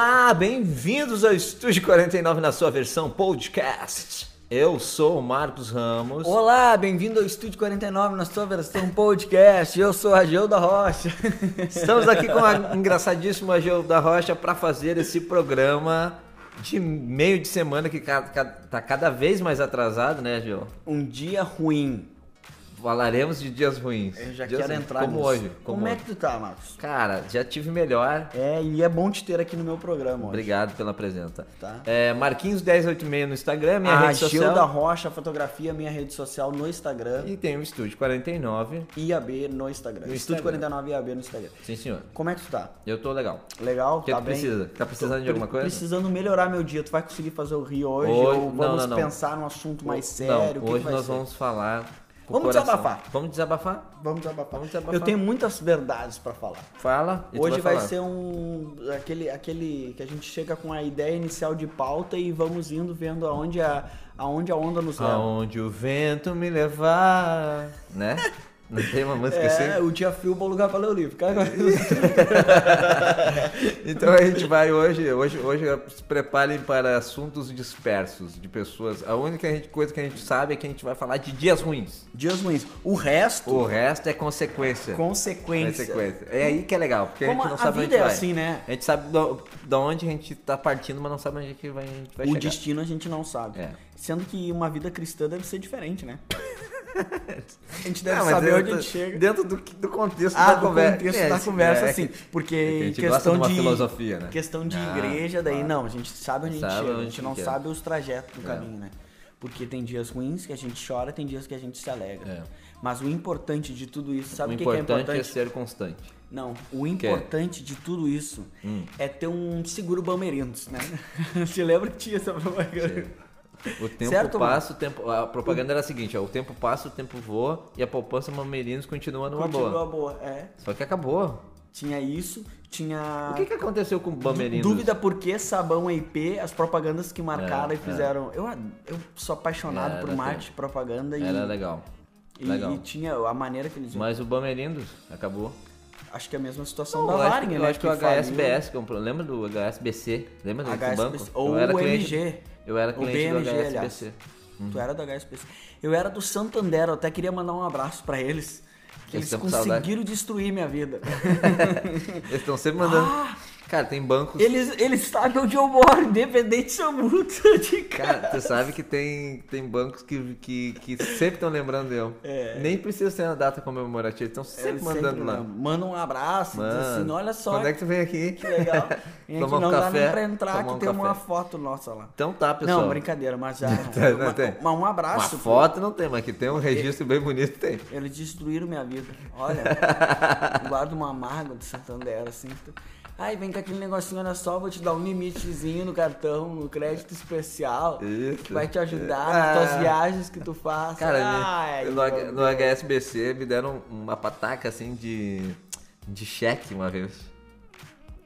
Olá, bem-vindos ao Estúdio 49 na sua versão podcast. Eu sou o Marcos Ramos. Olá, bem-vindo ao Estúdio 49 na sua versão podcast. Eu sou a Geu da Rocha. Estamos aqui com a engraçadíssima Geu da Rocha para fazer esse programa de meio de semana que está cada vez mais atrasado, né, Geu? Um dia ruim. Falaremos de dias ruins. Eu já dias quero ruins, entrar Como nisso. hoje. Como, Como, é hoje. que tu tá, Marcos? Cara, já tive melhor. É, e é bom te ter aqui no meu programa hoje. Obrigado pela presença. Tá. É, Marquinhos1086 no Instagram, minha a rede social. da Rocha Fotografia, minha rede social no Instagram. E tem o Estúdio 49. IAB no Instagram. No Estúdio Instagram. 49 IAB no Instagram. Sim, senhor. Como é que tu tá? Eu tô legal. Legal? O que tá tu bem? precisa? Tá precisando Tô de alguma coisa? Precisando melhorar meu dia. Tu vai conseguir fazer o Rio hoje? Hoje- ou não, vamos não, não. pensar num assunto mais Não, sério? O que hoje nós ser? vamos falar. Vamos coração. desabafar. Vamos desabafar? Vamos desabafar. Vamos desabafar. Eu tenho muitas verdades pra falar. Fala. Hoje vai, falar. ser um aquele aquele que a gente chega com a ideia inicial de pauta e vamos indo vendo aonde a aonde a onda nos leva. Aonde o vento me levar. Né? Não tem uma música É, assim? o dia frio, bom lugar para ler o livro. Cara, Então a gente vai hoje, hoje, hoje se preparem para assuntos dispersos de pessoas. A única coisa que a gente sabe é que a gente vai falar de dias ruins. Dias ruins. O resto, O resto é consequência. consequência. Consequência. É aí que é legal, porque Como a gente não a sabe vida onde é vai. assim, né? A gente sabe do- da onde a gente tá partindo, mas não sabe onde é que vai, a gente vai O chegar. destino a gente não sabe. É. Sendo que uma vida cristã deve ser diferente, né? A gente deve Não, saber onde a gente chega. Dentro do, do contexto Ah, da conversa. contexto É, da sim, conversa, é, que- Porque é que questão de filosofia, né? questão de Ah, igreja, daí claro. não, a gente sabe onde a gente chega, a gente não é. sabe os trajetos do É. caminho, né? Porque tem dias ruins que a gente chora, tem dias que a gente se alegra. É. Mas o importante de tudo isso, sabe o o que, que é importante é, importante? ser constante. Não, o importante de tudo isso Hum. é ter um seguro Bamerindos, né? Você lembra que tinha essa propaganda? O tempo Certo, mano? passa, o tempo. A propaganda era a seguinte, ó, o tempo passa, o tempo voa e a poupança Mamerinos continua numa Continua boa. boa, é. Só que acabou. Tinha isso, tinha... O que, que aconteceu com o Bamerinos? Dúvida por que sabão IP, as propagandas que marcaram É, e fizeram. Eu, eu sou apaixonado Era por marketing propaganda e, Era legal. e, legal. e tinha a maneira que eles Mas o Bamerindos acabou. Acho que é a mesma situação Não, da acho, Varing, eu né? acho que, o faliu. HSBS comprou. Lembra do HSBC? Lembra desse HSBC, banco? ou o MG. Eu era cliente BMG, do aliás. HSBC. Tu era do HSBC. Eu era do Santander, eu até queria mandar um abraço pra eles. Que Eles eles com saudade. conseguiram destruir minha vida. Eles estão sempre mandando. Cara, tem bancos. Eles, eles sabem onde eu moro, independente se eu mudo de Cara, casa. tu sabe que tem, tem bancos que, que, que sempre estão lembrando de eu. É. Nem precisa ser na data comemorativa, eles estão sempre mandando sempre lá. Mandam um abraço, diz assim, Mano, olha só Quando é que tu vem aqui? que legal. Vem aqui, um não dá café, nem pra entrar, que um tem uma café. foto nossa lá. Então tá, pessoal. Não, brincadeira, mas já. Não uma- tem. uma- um Uma abraço. foto não tem, mas que tem um registro bem bonito, tem. Eles destruíram minha vida. Olha, guardo uma mágoa de Santander, assim. Ai, vem aquele negocinho, olha só, vou te dar um limitezinho no cartão, no crédito especial. Isso. Que vai te ajudar Ah. nas tuas viagens que tu faz. Cara, Ai, me- no, H- no. HSBC me deram uma pataca assim de, de cheque uma vez.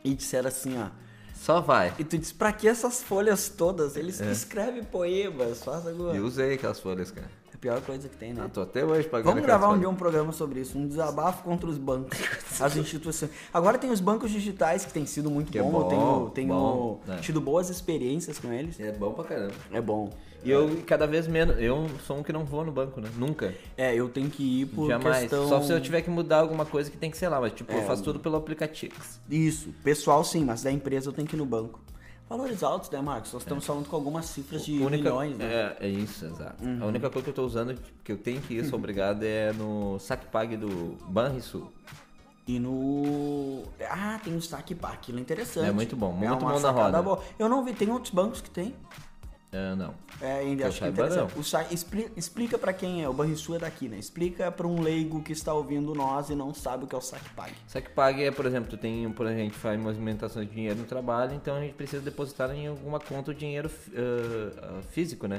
E disseram assim, ó. Só vai. E tu diz, pra que essas folhas todas? Eles É. escrevem poemas, faz agora. E usei aquelas folhas, cara. Pior coisa que tem, né? Eu tô até hoje pagando Vamos gravar um dia um programa sobre isso, um desabafo contra os bancos, as instituições. Agora tem os bancos digitais que tem sido muito Que é bom, eu bom, tenho, tenho bom, né? tido boas experiências com eles. É bom pra caramba. É bom. E eu cada vez menos. Eu sou um que não vou no banco, né? Nunca. É, eu tenho que ir por Jamais. questão... Só se eu tiver que mudar alguma coisa que tem que ser lá. Mas tipo, eu É, faço tudo pelo aplicativo. Isso, pessoal sim, mas da empresa eu tenho que ir no banco. Valores altos, né, Marcos? Nós estamos falando com algumas cifras de única, milhões, né? Uhum. é, é isso, exato. A única coisa que eu tô usando, que eu tenho que ir, sou obrigado, é no SacPag do Banrisul. E no... Ah, tem o saque pá, aquilo é interessante. É muito bom, É muito uma bom na roda. boa. Eu não vi, tem outros bancos que tem. É, não. É, ainda acho que é interessante. O sa- expli- explica pra quem é, o Banrisul é daqui, né? Explica pra um leigo que está ouvindo nós e não sabe o que é o SacPag. SacPag é, por exemplo, tu tem, por exemplo, a gente faz movimentação de dinheiro no trabalho, então a gente precisa depositar em alguma conta o dinheiro ah, físico, né?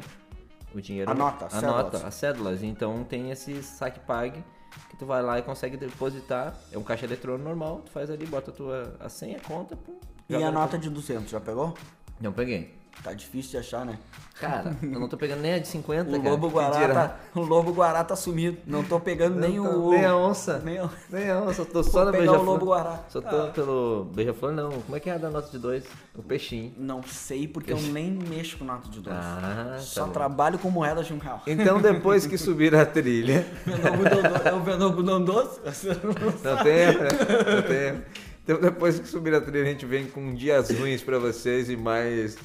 O dinheiro. A nota, a nota, as cédulas. Então tem esse SacPag que tu vai lá e consegue depositar. É um caixa eletrônico normal, tu faz ali, bota a tua a senha, a conta, pum, E a nota de 200, já pegou? Não peguei. Tá difícil de achar, né? Cara, eu não tô pegando nem a de 50, O cara. lobo guará tá, o lobo guará tá sumido. Não tô pegando nem Não tô- o nem a onça. Nem a- Nem a onça, eu tô só Vou na o beija-flor. lobo guará. Só tô pelo beija-flor, não. Como é que é a da nota de dois? O peixinho. Não sei porque eu nem mexo com nota de dois. Ah, Só tá trabalho com moedas de um real. Então, depois que subir a trilha... É o? Não tem erro, né? Não tem erro. Então, depois que subir a trilha, a gente vem com dias ruins pra vocês e mais.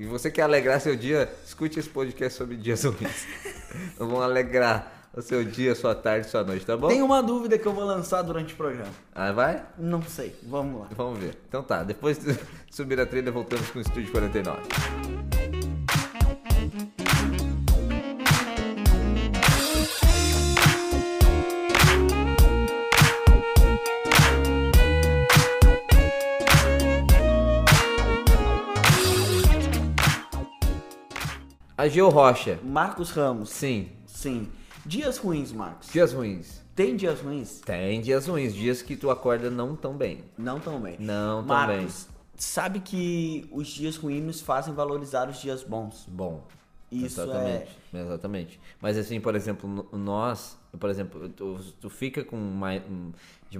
E você quer alegrar seu dia, escute esse podcast sobre dias ruins. Nós vamos alegrar o seu dia, sua tarde, sua noite, tá bom? Tem uma dúvida que eu vou lançar durante o programa. Ah, vai? Não sei. Vamos lá. Vamos ver. Então tá, depois de subir a trilha, voltamos com o Estúdio 49. A Geo Rocha. Marcos Ramos. Sim. Sim. Dias ruins, Marcos. Dias ruins. Tem dias ruins? Tem dias ruins, dias que tu acorda não tão bem. Não tão bem. Não tão Marcos, sabe que os dias ruins nos fazem valorizar os dias bons. Bom. Isso é- exatamente. Exatamente. Mas assim, por exemplo, nós, por exemplo, tu, tu fica com mais. de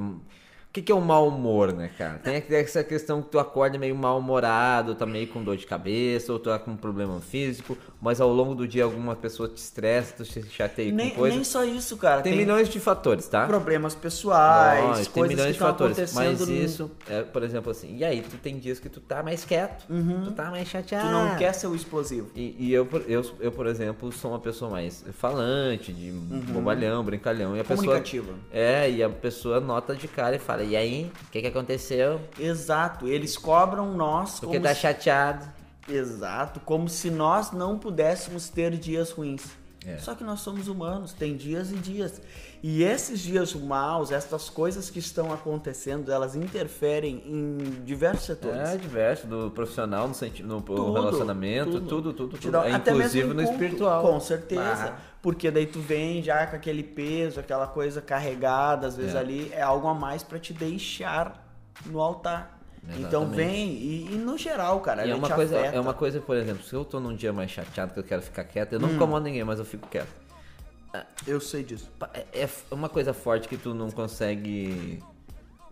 o que, que é o mau humor, né, cara? Tem essa questão que tu acorda meio mal-humorado, tá meio com dor de cabeça, ou tu tá com um problema físico, mas ao longo do dia alguma pessoa te estressa, tu se chateia Nem, com coisa. nem só isso, cara. Tem, milhões de fatores, tá? problemas pessoais, Nós, tem coisas milhões que de fatores, mas no- isso, é, por exemplo, assim, e aí tu tem dias que tu tá mais quieto, tu tá mais chateado. Tu não quer ser o explosivo. E, e eu, por- eu, eu, por exemplo, sou uma pessoa mais falante, de bobalhão, brincalhão. E a pessoa, Comunicativa. é, e a pessoa nota de cara e fala, e aí, o que, que aconteceu? Exato. Eles cobram nós Porque tá se- chateado. Exato, como se nós não pudéssemos ter dias ruins. É. Só que nós somos humanos, tem dias e dias. E esses dias maus, essas coisas que estão acontecendo, elas interferem em diversos setores. É diverso, do profissional, no, senti no Tudo, relacionamento, tudo, tudo, tudo. dá- É, até inclusive mesmo no espiritual. Com certeza. Ah. Porque daí tu vem já com aquele peso, aquela coisa carregada, às vezes É. ali é algo a mais pra te deixar no altar. Então Exatamente. vem, e, e no geral, cara, é uma, coisa, afeta. é uma coisa, por exemplo, se eu tô num dia mais chateado que eu quero ficar quieto, eu Hum. não incomodo ninguém, mas eu fico quieto. Eu sei disso. É é uma coisa forte que tu não consegue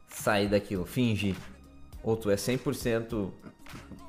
sair daquilo, fingir. Ou tu é 100%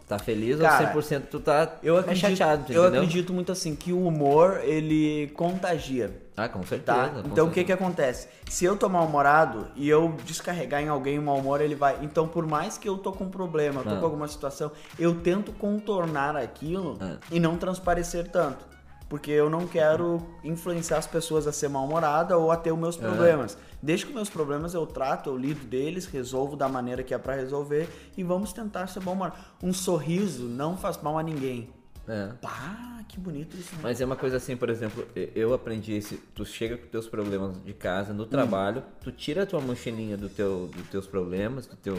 tá feliz Cara, ou 100% tu tá Eu mais acredito, chateado, tu eu entendeu? acredito muito assim que o humor ele contagia, Ah, com certeza. tá? com Então o que que acontece? Se eu tô mal-humorado e eu descarregar em alguém o mau humor, ele vai. Então por mais que eu tô com um problema, tô Ah. com alguma situação, eu tento contornar aquilo Ah. e não transparecer tanto. Porque eu não quero influenciar as pessoas a ser mal-humorada ou a ter os meus É. problemas. Desde que meus problemas eu trato, eu lido deles, resolvo da maneira que é pra resolver e vamos tentar ser bom-humorado. Um sorriso não faz mal a ninguém. É. Pá, que bonito isso. né? Mas é uma coisa assim, por exemplo, eu aprendi esse, tu chega com teus problemas de casa, Hum. no trabalho, tu tira a tua mochilinha do teu, dos teus problemas, do teu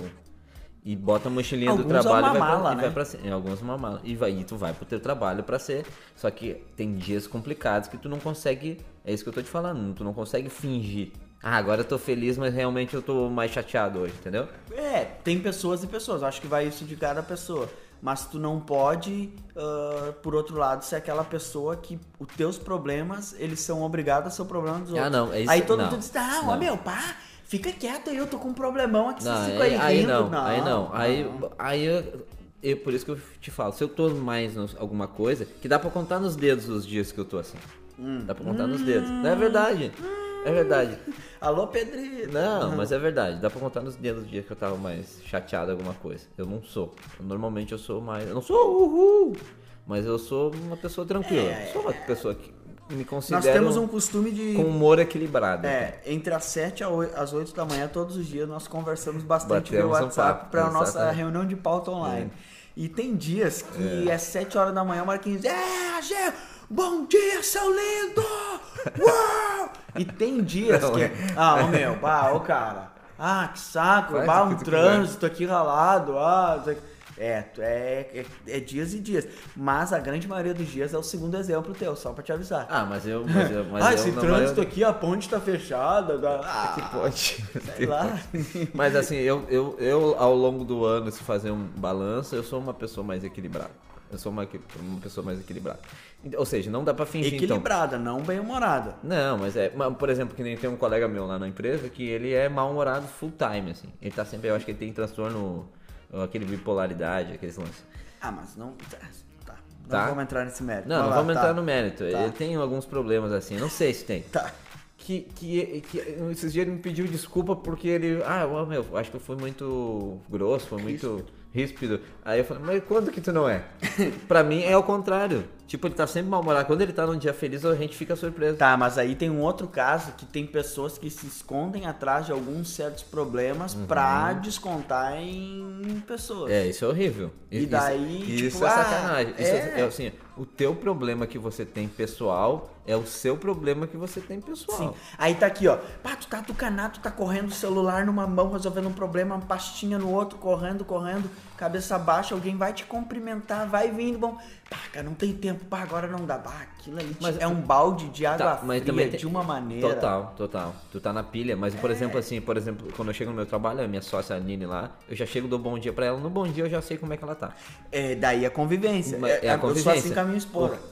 e bota a mochilinha do Alguns é trabalho uma e vai, mala, pra, e né? vai pra cima. Em alguns é uma mala. E vai, e tu vai pro teu trabalho pra ser. Só que tem dias complicados que tu não consegue. É isso que eu tô te falando, tu não consegue fingir. Ah, agora eu tô feliz, mas realmente eu tô mais chateado hoje, entendeu? É, tem pessoas e pessoas. Acho que vai isso de cada pessoa. Mas tu não pode, ah, por outro lado, ser aquela pessoa que os teus problemas, eles são obrigados a ser o problema dos outros. Ah, não, é isso- Aí todo não, mundo diz, ah, ó, meu, pá, fica quieto aí, eu tô com um problemão aqui, Não, você fica aí, aí aí rindo. não, aí não. Aí, aí eu, eu- por isso que eu te falo, se eu tô mais nos, alguma coisa, que dá pra contar nos dedos os dias que eu tô assim. Hum. Dá pra contar nos dedos. Não é verdade. É verdade. Alô, Pedrito. Não, mas é verdade. Dá pra contar nos dedos os dias que eu tava mais chateado alguma coisa. Eu não sou. Normalmente eu sou mais. Eu não sou uhul! Mas eu sou uma pessoa tranquila. É. Sou uma pessoa que me Nós considero temos um costume de... com humor equilibrado. É, entre as 7 às 8 da manhã, todos os dias, nós conversamos bastante Batemos pelo um WhatsApp papo, para a nossa reunião de pauta online. E tem dias que é. 7 horas da manhã, o Marquinhos, é, Agê, bom dia, seu lindo! Uau! E tem dias Não, que. é. Ah, ô meu, bah, ô cara. Ah, que saco, Faz bah, o que um trânsito aqui ralado. Ah. É, é, é, é dias e dias. Mas a grande maioria dos dias é o segundo exemplo teu, só pra te avisar. Ah, mas eu. Mas eu mas ah, eu, esse trânsito maioria- aqui, a ponte tá fechada. Ah, Que pode. sei lá. Mas assim, eu, eu, eu ao longo do ano, se fazer um balanço, eu sou uma pessoa mais equilibrada. Eu sou uma, uma pessoa mais equilibrada. Ou seja, não dá pra fingir então. Equilibrada, não bem-humorada. Não, mas é. mas, Por exemplo, que nem tem um colega meu lá na empresa que ele é mal-humorado full time, assim. Ele tá sempre. Eu acho que ele tem transtorno, aquele bipolaridade, aqueles lances. Ah, mas não. Tá. Não Tá. vamos entrar nesse mérito. Não, Vai não lá, vamos tá. entrar no mérito. Tá. Ele tem alguns problemas assim. Não sei se tem. Tá. Que, que, que esses dias ele me pediu desculpa porque ele. Ah, meu, acho que eu fui muito grosso, foi muito ríspido. Aí eu falei, mas quando que tu não é? pra mim é o contrário. Tipo, ele tá sempre mal-humorado. Quando ele tá num dia feliz, a gente fica surpreso. Tá, mas aí tem um outro caso que tem pessoas que se escondem atrás de alguns certos problemas pra descontar em pessoas. Uhum. É, isso é horrível. E daí, isso, tipo, é ah, sacanagem. Isso é... é. assim, o teu problema que você tem pessoal é o seu problema que você tem pessoal. Sim. Aí tá aqui, ó. Pá, tu tá tucanado, tu tá correndo o celular numa mão, resolvendo um problema, uma pastinha no outro, correndo, correndo, cabeça baixa, alguém vai te cumprimentar, vai vindo, bom. Pá, cara, não tem tempo, pá, agora não dá. Pá, aquilo ali Mas- é um balde de água Tá, mas fria tem- de uma maneira. Total, total. Tu tá na pilha, mas por exemplo, assim, por exemplo, quando eu chego no meu trabalho, a minha sócia Aline lá, eu já chego dou bom dia pra ela, no bom dia eu já sei como é que ela tá. É, daí a convivência. Mas é a Eu sou convivência. assim com a minha esposa.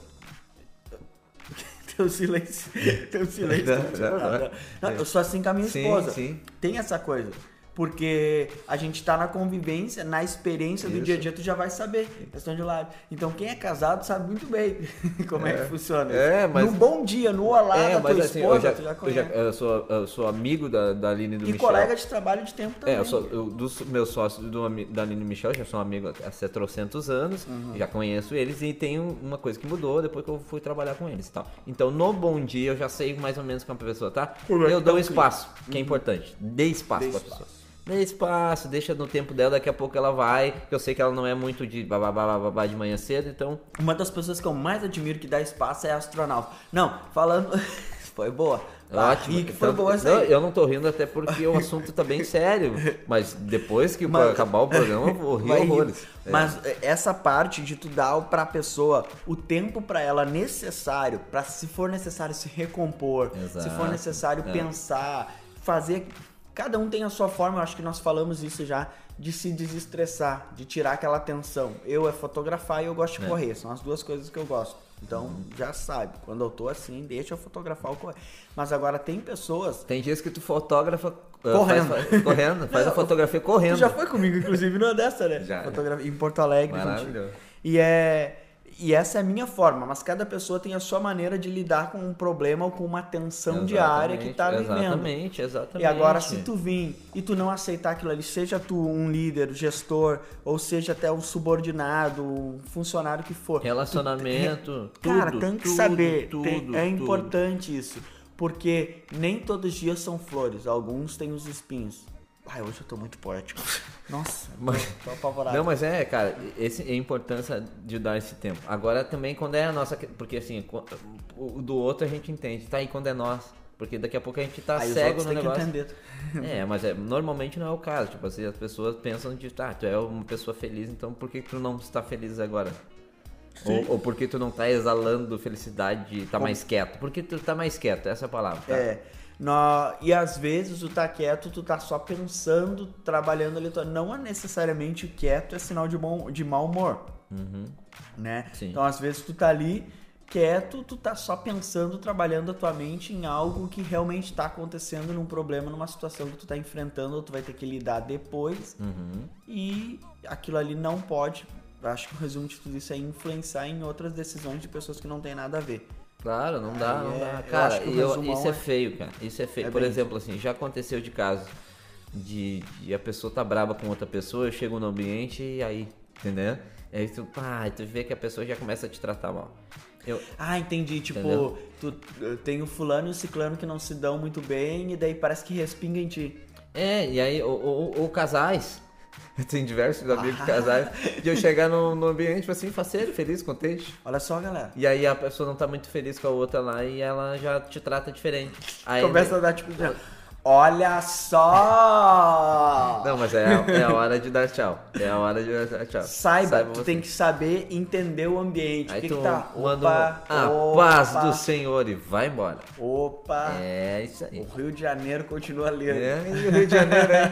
Teu silêncio. Teu silêncio. Não, não. Não, eu sou assim com a minha Sim, esposa. sim. Tem essa coisa. Porque a gente tá na convivência, na experiência do Isso. dia a dia, tu já vai saber. Questão de lado. Então quem é casado sabe muito bem como é, É. que funciona. É, mas- No bom dia, no olá é, da tua assim, esposa, eu já, tu já eu, já, conhece. eu sou, eu sou amigo da, da Aline e do E Michel. colega de trabalho de tempo também. É, eu sou eu, dos meus sócios do, da Aline e Michel, já sou amigo há trocentos anos, Uhum. já conheço eles e tem um- uma coisa que mudou depois que eu fui trabalhar com eles e tal. Então, no bom dia, eu já sei mais ou menos como a pessoa tá. Como é Eu tá dou o espaço, que é importante. Dê espaço Dê pra espaço. pessoa. Dê espaço, deixa no tempo dela, daqui a pouco ela vai. Eu sei que ela não é muito de babá, babá de manhã cedo, então. Uma das pessoas que eu mais admiro que dá espaço é astronauta. Não, falando. foi boa. Ah, Ótimo. que foi Então, boa essa não, eu não tô rindo até porque o assunto tá bem sério. Mas depois que Mas- acabar o programa, eu vou rir horrores. É. Mas é, essa parte de tu dar pra pessoa o tempo pra ela necessário, pra se for necessário se recompor, se Exato. for necessário É. pensar, fazer. Cada um tem a sua forma, eu acho que nós falamos isso já, de se desestressar, de tirar aquela tensão. Eu é fotografar e eu gosto de É. correr, são as duas coisas que eu gosto. Então, já sabe, quando eu tô assim, deixa eu fotografar ou correr. Mas agora tem pessoas Tem dias que tu fotógrafa uh, Correndo. faz- faz- correndo, faz a fotografia correndo. Tu já foi comigo, inclusive, numa dessa, né? Já. Fotografia em Porto Alegre. gente. Maravilhoso. E é. E essa é a minha forma, mas cada pessoa tem a sua maneira de lidar com um problema ou com uma tensão diária que tá vivendo. Exatamente, exatamente. E agora, se tu vir e tu não aceitar aquilo ali, seja tu um líder, gestor, ou seja até um subordinado, um funcionário que for. Relacionamento, tu- Cara, tudo, tem que tudo, saber. tudo, tem- é tudo. importante isso. Porque nem todos os dias são flores, alguns têm os espinhos. Ai, hoje eu tô muito poético. Nossa, Mas- tô, tô apavorado. Não, mas é, cara, esse é a importância de dar esse tempo. Agora também quando é a nossa, porque assim, o do outro a gente entende, tá aí quando é nós, porque daqui a pouco a gente tá Aí cego no negócio. É, mas é, normalmente não é o caso. Tipo assim, as pessoas pensam de, tá, tu é uma pessoa feliz, então por que tu não está feliz agora? Ou, ou por que tu não tá exalando felicidade de estar Como- mais quieto? Por que tu tá mais quieto? Essa é a palavra. Tá? É. nó- e às vezes tu tá quieto, tu tá só pensando, trabalhando ali. tu- Não é necessariamente quieto é sinal de, bom, de mau humor, Uhum. né? Sim. Então às vezes tu tá ali quieto, tu tá só pensando, trabalhando a tua mente em algo que realmente tá acontecendo num problema, numa situação que tu tá enfrentando, ou tu vai ter que lidar depois. Uhum. E aquilo ali não pode, acho que o resumo de tudo isso é influenciar em outras decisões de pessoas que não tem nada a ver. Claro, não dá, Aí não é- dá. eu Cara, acho que o eu- resumão isso é é- feio, cara. Isso é feio. É Por bem exemplo, assim, já aconteceu de caso de, de a pessoa tá brava com outra pessoa, eu chego no ambiente e aí, entendeu? Aí tu, pá, tu vê que a pessoa já começa a te tratar mal. Eu, Ah, entendi. Tipo, Entendeu? tu tem o fulano e o ciclano que não se dão muito bem e daí parece que respinga em ti. é, e aí, ou, ou- ou casais. Eu tenho diversos amigos Ah. casais. De eu chegar no, no ambiente, tipo assim, faceiro, feliz, contente. Olha só, galera. E aí a pessoa não tá muito feliz com a outra lá e ela já te trata diferente. Aí, Começa a dar tipo. Olha só! Não, mas é, a- é a hora de dar tchau. É a hora de dar tchau. Saiba, tu você. tem que saber entender o ambiente. Aí o que, tu que tá? manda Opa, a opa, paz do Senhor e vai embora. Opa! É isso aí. O Rio de Janeiro continua lindo. É, e o Rio de Janeiro, hein?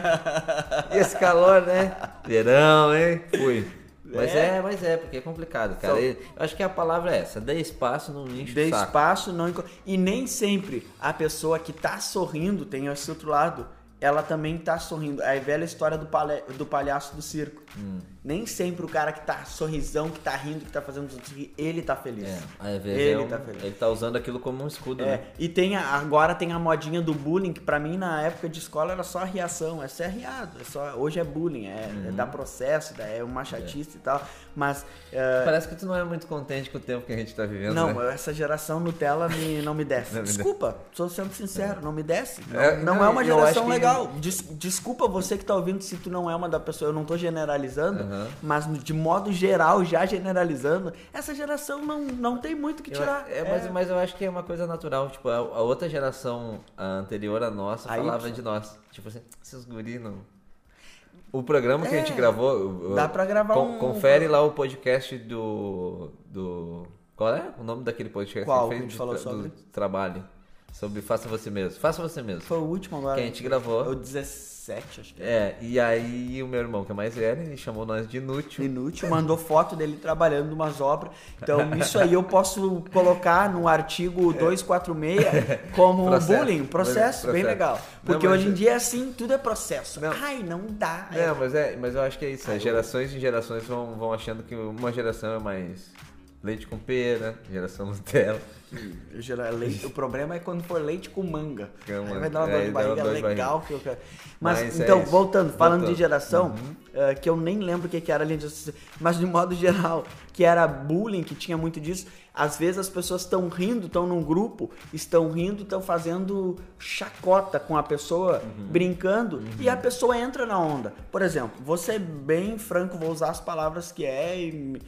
Esse calor, né? Verão, hein? Fui. Mas É. é, mas é, porque é complicado, cara. Só- Eu acho que a palavra é essa, dê espaço, não enche Dê o saco. espaço, não E nem sempre a pessoa que tá sorrindo, tem esse outro lado, ela também tá sorrindo. É a velha história do, palha- do palhaço do circo. Hum. Nem sempre o cara que tá sorrisão, que tá rindo, que tá fazendo os outros rir, ele tá feliz. É, às vezes Ele é um- tá feliz. ele tá usando aquilo como um escudo, É, né? e tem a- agora tem a modinha do bullying, que pra mim na época de escola era só reação, é ser riado, é só, hoje é bullying, é, Uhum. é dar processo, é uma chatice e tal, mas é, Parece que tu não é muito contente com o tempo que a gente tá vivendo, não, né? essa geração Nutella me, não me desce. Não me Desculpa, sou sendo sincero, não me desce. Não É, não é uma geração que- legal. Des- desculpa você que tá ouvindo se tu não é uma da pessoa, eu não tô generalizando, Mas de modo geral, já generalizando, essa geração não, não tem muito o que Eu- tirar. é, mas, mas eu acho que é uma coisa natural. Tipo, a, a outra geração a anterior à nossa A falava Y. de nós. Tipo assim, esses guri não. O programa que a gente É, gravou. dá pra gravar con- um- Confere lá o podcast do. do. Qual é o nome daquele podcast Qual que que a a gente gente fez falou do, sobre? do trabalho? Sobre Faça Você Mesmo. Faça Você Mesmo. Foi o último agora. Que a gente gravou. O 17, acho que. É, e aí o meu irmão, que é mais velho, ele chamou nós de inútil. Inútil, mandou foto dele trabalhando numas obras. Então, isso aí eu posso colocar no artigo 246 como um Processo. bullying, processo, bem Processo. legal. Porque Não, mas- hoje em dia é assim, tudo é processo. Não. Ai, não dá. Não, mas, é, mas eu acho que é isso. Gerações em gerações vão, vão achando que uma geração é mais leite com pera, geração Nutella. Eu gera- leite- o problema é quando for leite com manga. Aí vai dar uma É, dor de barriga legal. Que eu quero. Mas, Mas é então, isso. voltando, falando Voltando. de geração, eh, que eu nem lembro o que, que era disso, mas de modo geral, que era bullying, que tinha muito disso. Às vezes as pessoas estão rindo, estão num grupo, estão rindo, estão fazendo chacota com a pessoa, Uhum. brincando, e a pessoa entra na onda. Por exemplo, vou ser bem franco, vou usar as palavras que é e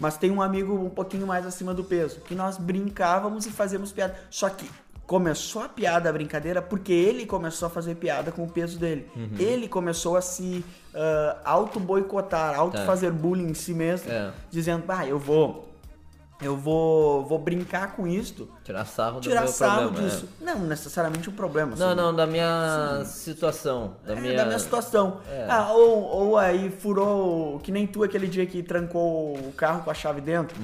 mas tem um amigo um pouquinho mais acima do peso, que nós brincávamos e fazíamos piada. Só que começou a piada, a brincadeira, porque ele começou a fazer piada com o peso dele. Uhum. Ele começou a se ah, auto-boicotar, auto-fazer bullying em si mesmo, É. dizendo, ah, eu vou... Eu vou, vou brincar com isto, Tirar sarro do tirar meu sarro problema. é. disso. Não necessariamente um problema. Não, assim. não, da minha situação. Da É, minha... da minha situação. É. Ah, ou, ou aí furou, que nem tu aquele dia que trancou o carro com a chave dentro.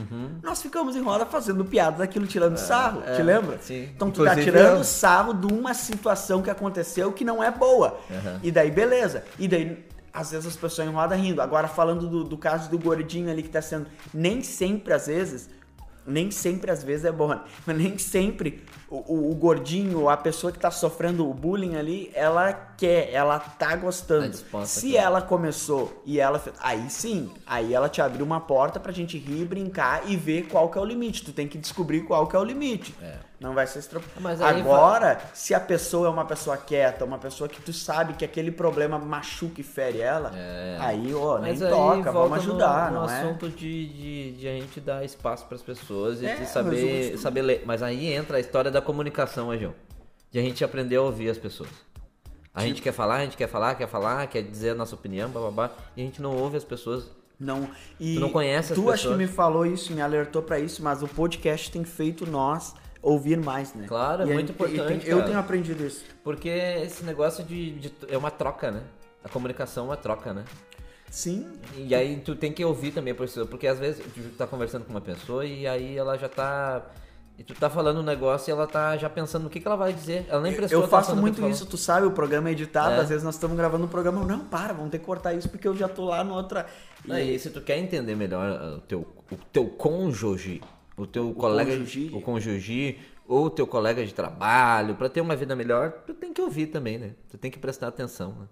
Nós ficamos em roda fazendo piada daquilo, tirando sarro, Uhum. é, te lembra? sim. Então tu tá Inclusive, tirando eu- sarro de uma situação que aconteceu que não é boa. Uhum. E daí, beleza. E daí, às vezes as pessoas em roda rindo. Agora, falando do, do caso do gordinho ali que tá sendo. Nem sempre, às vezes. Nem sempre, às vezes, é bom, né? mas nem sempre o, o- o gordinho, a pessoa que tá sofrendo o bullying ali, ela quer, ela tá gostando. Tá disposta Se ela começou e ela fez, aí sim, aí ela te abriu uma porta pra gente rir, brincar e ver qual que é o limite. Tu tem que descobrir qual que é o limite. É. Não vai ser. Mas Agora, se a pessoa é uma pessoa quieta, uma pessoa que tu sabe que aquele problema machuca e fere ela, É. aí, ó, nem Mas toca, vamos ajudar, no, no não é? assunto de, de, de a gente dar espaço para as pessoas e É, saber, saber ler. Mas aí entra a história da comunicação, João. De a gente aprender a ouvir as pessoas. A gente quer falar, a gente quer falar, quer falar, quer dizer a nossa opinião, bababá, e a gente não ouve as pessoas. Não, e Tu não conhece as Tu acho que pessoas. me falou isso, me alertou pra isso, mas o podcast tem feito nós ouvir mais, né? Claro, é E muito importante, Eu cara. tenho aprendido isso. Porque esse negócio de, de- é uma troca, né? A comunicação é uma troca, né? Sim, E aí tu tem que ouvir também a pessoa, porque às vezes tu tá conversando com uma pessoa e aí ela já tá. E tu tá falando um negócio e ela tá já pensando no que, que ela vai dizer. Ela nem prestou eu faço muito tu isso, tu sabe, o programa é editado, É. às vezes nós estamos gravando um programa, não, para, vamos ter que cortar isso porque eu já tô lá no outra. E- Aí, se tu quer entender melhor uh, o teu, o teu cônjuge, o teu colega, cônjuge. o cônjuge, ou o teu colega de trabalho, pra ter uma vida melhor, tu tem que ouvir também, né? Tu tem que prestar atenção, né?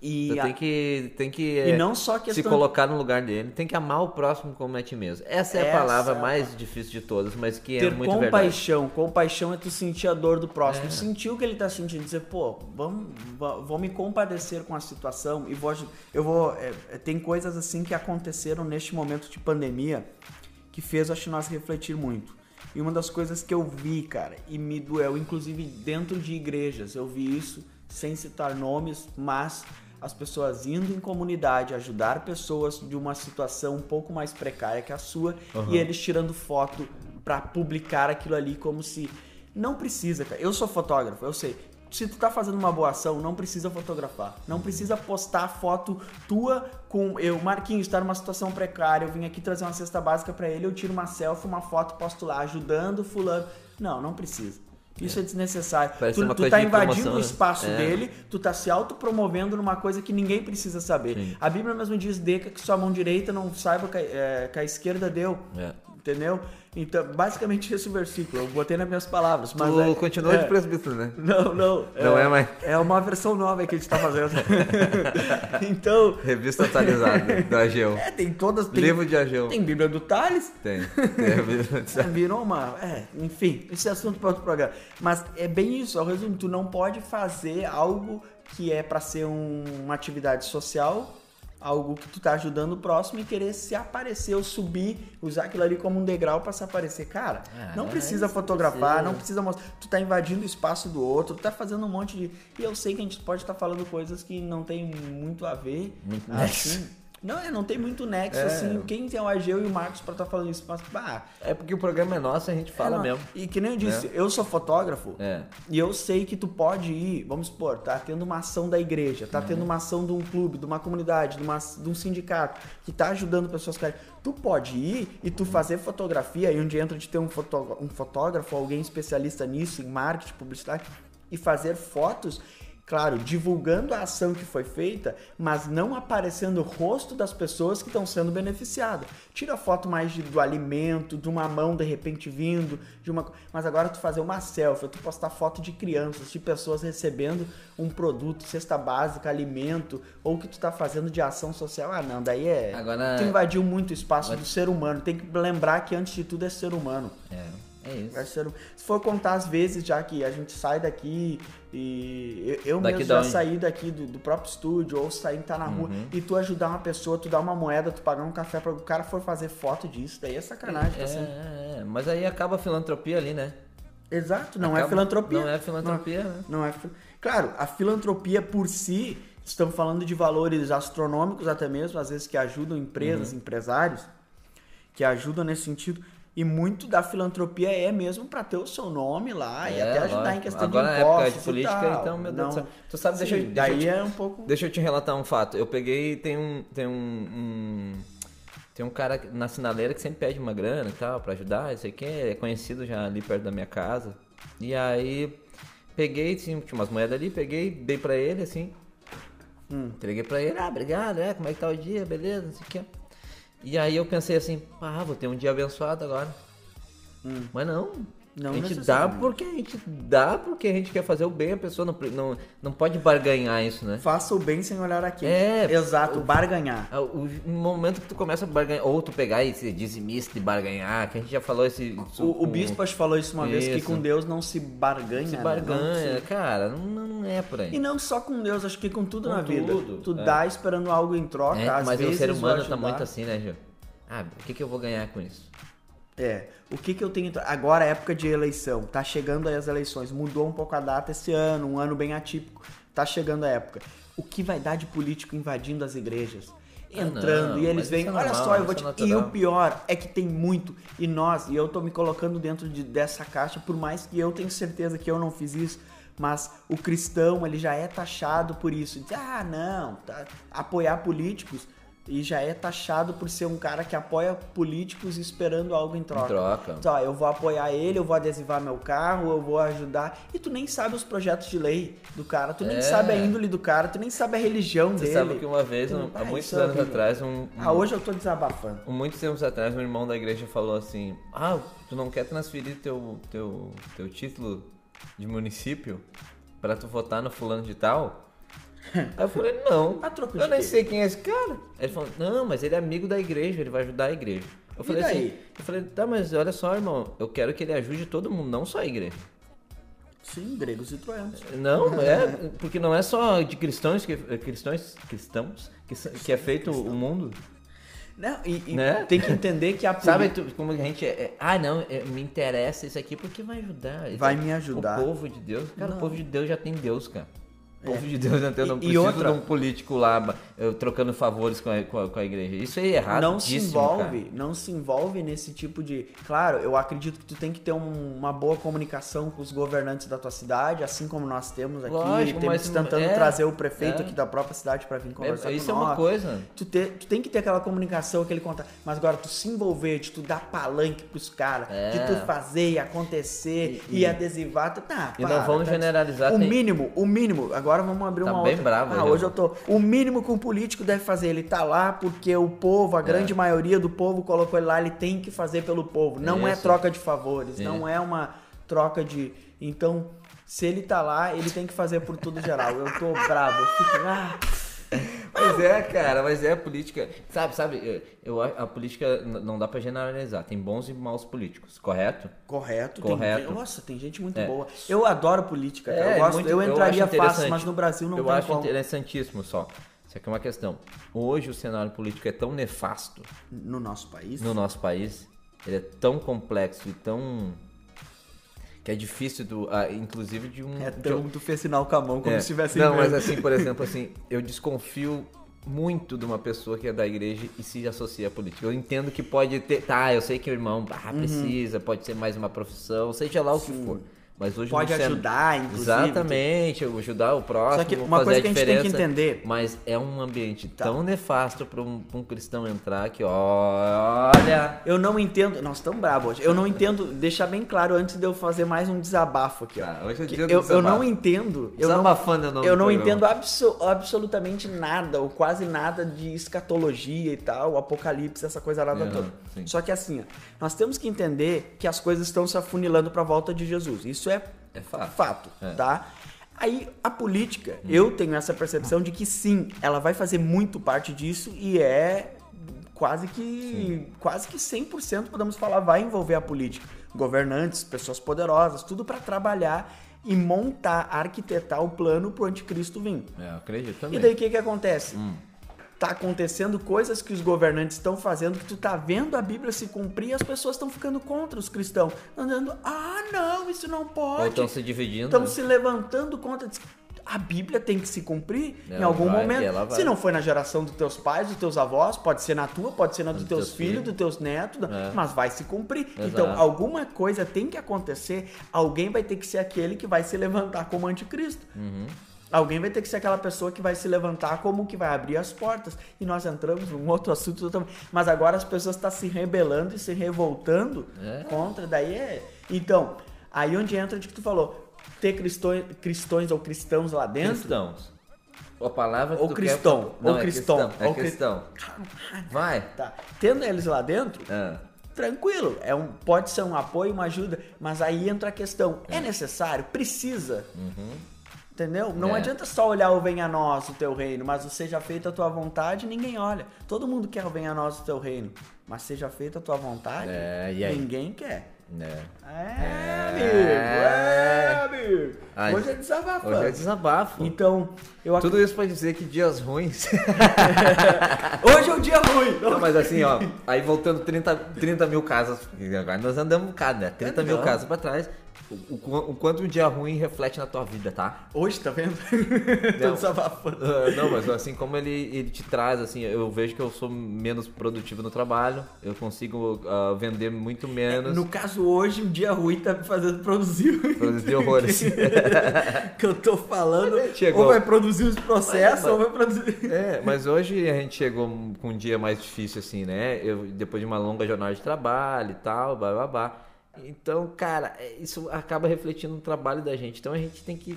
E, Tu a- tem que, tem que e é, não só se questão colocar no lugar dele, tem que amar o próximo como a ti mesmo. Essa é a Essa palavra é a mais difícil de todas, mas que é ter muito verdade. compaixão. Compaixão é tu sentir a dor do próximo. Sentir o que ele tá sentindo. Dizer, pô, vamos, va- vou me compadecer com a situação e vou. Eu vou. é, é, tem coisas assim que aconteceram neste momento de pandemia que fez, acho, nós refletir muito. E uma das coisas que eu vi, cara, e me doeu, inclusive dentro de igrejas, eu vi isso sem citar nomes, mas as pessoas indo em comunidade ajudar pessoas de uma situação um pouco mais precária que a sua e eles tirando foto pra publicar aquilo ali como se não precisa, cara. Eu sou fotógrafo, eu sei. Se tu tá fazendo uma boa ação, não precisa fotografar. Não precisa postar foto tua com eu, Marquinhos, tá numa situação precária, eu vim aqui trazer uma cesta básica para ele, eu tiro uma selfie, uma foto, posto lá, ajudando fulano. Não, não precisa. Isso é, desnecessário. Parece Tu, tu tá invadindo o né? espaço É. dele, tu tá se autopromovendo numa coisa que ninguém precisa saber. Sim. A Bíblia mesmo diz, Deca, que sua mão direita não saiba que, é, que a esquerda deu. É. Entendeu? Então, basicamente esse versículo, eu botei nas minhas palavras. Mas tu é- continua é, de presbítero, né? Não, não. Não é mais. É uma versão nova que a gente tá fazendo. então, Revista atualizada do Ageu. é, tem todas. Tem, Livro de Ageu. tem Bíblia do Thales. Tem. Tem a Bíblia É, virou uma. É, enfim, esse é assunto para outro programa. Mas é bem isso, ao resumo, tu não pode fazer algo que é para ser um- uma atividade social, algo que tu tá ajudando o próximo e querer se aparecer ou subir, usar aquilo ali como um degrau para se aparecer. Cara, Ah, não é, precisa fotografar, precisa. não precisa mostrar. Tu tá invadindo o espaço do outro, tu tá fazendo um monte de. E eu sei que a gente pode estar falando coisas que não tem muito a ver. Muito assim. Não, é, não tem muito nexo, É. assim. Quem tem o Ageu e o Marcos pra estar falando isso? Mas, bah, É porque o programa é nosso, a gente fala é, mesmo. E que nem eu disse, eu sou fotógrafo É. e eu sei que tu pode ir, vamos supor, tá tendo uma ação da igreja, tá tendo uma ação de um clube, de uma comunidade, de, uma, de um sindicato, que tá ajudando pessoas que Tu pode ir e tu fazer fotografia, aí onde entra de ter um, fotó- um fotógrafo, alguém especialista nisso, em marketing, publicidade, e fazer fotos. Claro, divulgando a ação que foi feita, mas não aparecendo o rosto das pessoas que estão sendo beneficiadas. Tira foto mais de- do alimento, de uma mão de repente vindo, de uma. Mas agora tu fazer uma selfie, tu postar foto de crianças, de pessoas recebendo um produto, cesta básica, alimento, ou que tu tá fazendo de ação social. Ah, não, daí é. Agora- Tu invadiu muito o espaço do ser humano. Tem que lembrar que antes de tudo é ser humano. É, é isso. É ser hum- Se for contar as vezes já que a gente sai daqui e eu, eu mesmo já onde? saí daqui do, do próprio estúdio ou sair tá na rua Uhum. e tu ajudar uma pessoa, tu dar uma moeda, tu pagar um café para o cara for fazer foto disso, daí é sacanagem. tá É, sendo- é, é. Mas aí acaba a filantropia ali, né? Exato, não é Acaba- filantropia. Não é filantropia, né? Não é. Claro, a filantropia por si, estamos falando de valores astronômicos até mesmo, às vezes que ajudam empresas, Uhum. empresários, que ajudam nesse sentido. E muito da filantropia é mesmo para ter o seu nome lá e É, até ajudar em questão Agora de na época de e política, então, meu Deus do céu. Tu sabe, deixa eu- Sim, deixa eu daí te- é um pouco... Deixa eu te relatar um fato. Eu peguei, tem um. Tem um. um- tem um cara na sinaleira que sempre pede uma grana e tal, pra ajudar, isso aqui é conhecido já ali perto da minha casa. E aí peguei, tinha tinha umas moedas ali, peguei, dei pra ele assim. Hum. Entreguei pra ele, ah, obrigado, é, como é que tá o dia, beleza, não sei o que. E aí eu pensei assim, ah, vou ter um dia abençoado agora. Hum. Mas não. Não a gente dá porque a gente dá porque a gente quer fazer o bem, a pessoa não, não, não pode barganhar isso, né? Faça o bem sem olhar aqui. É, Exato, o- barganhar. Ah, O no momento que tu começa a barganhar, ou tu pegar e ser dizimista e barganhar, que a gente já falou esse. isso O, o bispo acho falou isso uma vez, que Isso. com Deus não se barganha. se né? barganha, se- cara, não, não é por aí. E não só com Deus, acho que com tudo Com na vida. tudo, Tu é. dá esperando algo em troca, É, às mas vezes o ser humano tá muito assim, né, Gil? Ah, o que, que eu vou ganhar com isso? É, o que que eu tenho... Agora é época de eleição, tá chegando aí as eleições, mudou um pouco a data esse ano, um ano bem atípico, tá chegando a época. O que vai dar de político invadindo as igrejas? Ah, Entrando, não, e eles vêm, é olha normal, só, eu vou isso te... é E o pior é que tem muito, e nós, e eu tô me colocando dentro de, dessa caixa, por mais que eu tenho certeza que eu não fiz isso, mas o cristão, ele já é taxado por isso. Diz, ah, não, tá, apoiar políticos, e já é taxado por ser um cara que apoia políticos esperando algo em troca. Em troca. Então, ó, eu vou apoiar ele, eu vou adesivar meu carro, eu vou ajudar. E tu nem sabe os projetos de lei do cara, tu nem É. sabe a índole do cara, tu nem sabe a religião Você dele. sabe que uma vez, um- há Ah, muitos é anos atrás, um, um- Ah, hoje eu tô desabafando. um- muitos tempos atrás, um irmão da igreja falou assim: Ah, tu não quer transferir teu, teu, teu título de município pra tu votar no fulano de tal? Aí eu falei, não, eu nem sei quem é esse cara. Aí ele falou, não, mas ele é amigo da igreja, ele vai ajudar a igreja. Eu E falei daí? assim, eu falei, tá, mas olha só, irmão, eu quero que ele ajude todo mundo, não só a igreja. Sim, gregos e troianos. Não, é, porque não é só de cristãos que cristãos, cristãos que, que é feito o mundo. Não, e, e Né? tem que entender que a Sabe tu- como a gente é, é, ah, não, é, me interessa isso aqui porque vai ajudar. Vai é- me ajudar. O povo de Deus, cara, Não. o povo de Deus já tem Deus, cara. Povo de Deus não, tem, não E- e precisa outra- de um político lá eh, trocando favores com a, com a, com a igreja. Isso aí é errado. não se envolve, não se envolve nesse tipo de. Claro, eu acredito que tu tem que ter um- uma boa comunicação com os governantes da tua cidade, assim como nós temos aqui. Lógico, temos tentando é, trazer o prefeito é. aqui da própria cidade para vir conversar isso com é nós. uma coisa. Tu, ter- tu tem que ter aquela comunicação, aquele contato. Mas agora, tu se envolver, de tu dar palanque pros caras, É. de tu fazer e acontecer e, adesivar, tu tá. E não para, vamos tá- generalizar, O tem- mínimo, o mínimo. Agora vamos abrir Tá uma bem outra. bravo ah, hoje eu tô. O mínimo que um político deve fazer, ele tá lá porque o povo, a grande maioria do povo colocou ele lá, ele tem que fazer pelo povo. Não é Isso. troca de favores, Sim. não é uma troca de. Então, se ele tá lá, ele tem que fazer por tudo geral. Eu tô bravo, eu fico. Ah, Mas é, cara, mas é a política. Sabe, sabe, eu, eu a política não dá pra generalizar. Tem bons e maus políticos, correto? correto, Correto. Tem, nossa, tem gente muito É. boa. Eu adoro política, cara. É, eu, gosto, muito- eu eu entraria acho fácil, mas no Brasil não eu tem acho como. interessantíssimo só. Isso aqui é uma questão. Hoje o cenário político é tão nefasto No nosso país. no nosso país, ele é tão complexo e tão. Que é difícil, do, ah, inclusive, de um. É de tão tu fez sinal com a mão como É. se tivesse Não, mas assim, por exemplo, assim, eu desconfio muito de uma pessoa que é da igreja e se associa à política. Eu entendo que pode ter. Tá, eu sei que o irmão Uhum. ah, precisa, pode ser mais uma profissão, seja lá o que for. Mas hoje Pode ajudar, inclusive. Exatamente, ajudar o próximo. Só que uma coisa que a gente tem que entender- Mas é um ambiente Tá. tão nefasto para um, um cristão entrar que, olha. Eu não entendo. Nós estamos bravos hoje. Eu não entendo. Deixar bem claro antes de eu fazer mais um desabafo aqui. ó. Tá, hoje é dia eu, eu não entendo. Eu não, Desabafando é eu não programa. entendo abso- absolutamente nada, ou quase nada de escatologia e tal, apocalipse, essa coisa nada Aham, toda. sim. Só que assim, ó, nós temos que entender que as coisas estão se afunilando para a volta de Jesus. Isso é, É fato. fato, É. tá? Aí a política, eu tenho essa percepção de que sim, ela vai fazer muito parte disso e é quase que quase que 100% podemos falar vai envolver a política, governantes, pessoas poderosas, tudo para trabalhar e montar, arquitetar o plano pro anticristo vir. É, eu acredito E também. daí o que que acontece? Hum. Tá acontecendo coisas que os governantes estão fazendo que tu tá vendo a Bíblia se cumprir e as pessoas estão ficando contra os cristãos. Andando, ah, não, isso não Ou pode. estão se dividindo. Estão se levantando contra. A Bíblia tem que se cumprir em Ela algum vai, momento. Se não foi na geração dos teus pais, dos teus avós, pode ser na tua, pode ser na dos Dos teus teus filhos, filhos. dos teus netos, É. mas vai se cumprir. Exato. Então, alguma coisa tem que acontecer, alguém vai ter que ser aquele que vai se levantar como anticristo. Uhum. Alguém vai ter que ser aquela pessoa que vai se levantar como que vai abrir as portas. E nós entramos num outro assunto totalmente. Mas agora as pessoas estão se rebelando e se revoltando É. contra. Daí é. Então, aí onde entra o que tu falou. Ter cristões, cristões ou cristãos lá dentro. Cristãos. A palavra que Ou cristão, quer... Não, ou é cristão, cristão. É ou cri- cristão. Vai. Tá. Tendo eles lá dentro, Ah, tranquilo. É um, pode ser um apoio, uma ajuda. Mas aí entra a questão: é necessário? Precisa? Entendeu? Não É. adianta só olhar o venha a nós o teu reino, mas o seja feita a tua vontade, ninguém olha. Todo mundo quer o venha a nós o teu reino, mas seja feita a tua vontade, É, ninguém quer. né. É, É. amigo, é, amigo. Ai, Hoje é desabafando. Hoje é desabafo. Então, eu ac- Tudo isso pra dizer que dias ruins. Hoje é o dia ruim. Não, mas assim, ó, aí voltando 30, 30 mil casas, agora nós andamos um bocado, né? 30 mil Andamos. casas pra trás. O, o, o quanto um dia ruim reflete na tua vida, tá? Hoje, tá vendo? Tô desabafando. Ah, não, mas assim, como ele, ele te traz, assim, eu vejo que eu sou menos produtivo no trabalho, eu consigo ah, vender muito menos. No caso, hoje, um dia ruim tá me fazendo produzir. Produzir horrores. que eu tô falando. Chegou. Ou vai produzir os processos, Mas- ou vai produzir. É, mas hoje a gente chegou com um dia mais difícil, assim, né? Eu, depois de uma longa jornada de trabalho e tal, babá. Então, cara, é, isso acaba refletindo no trabalho da gente. Então a gente tem que.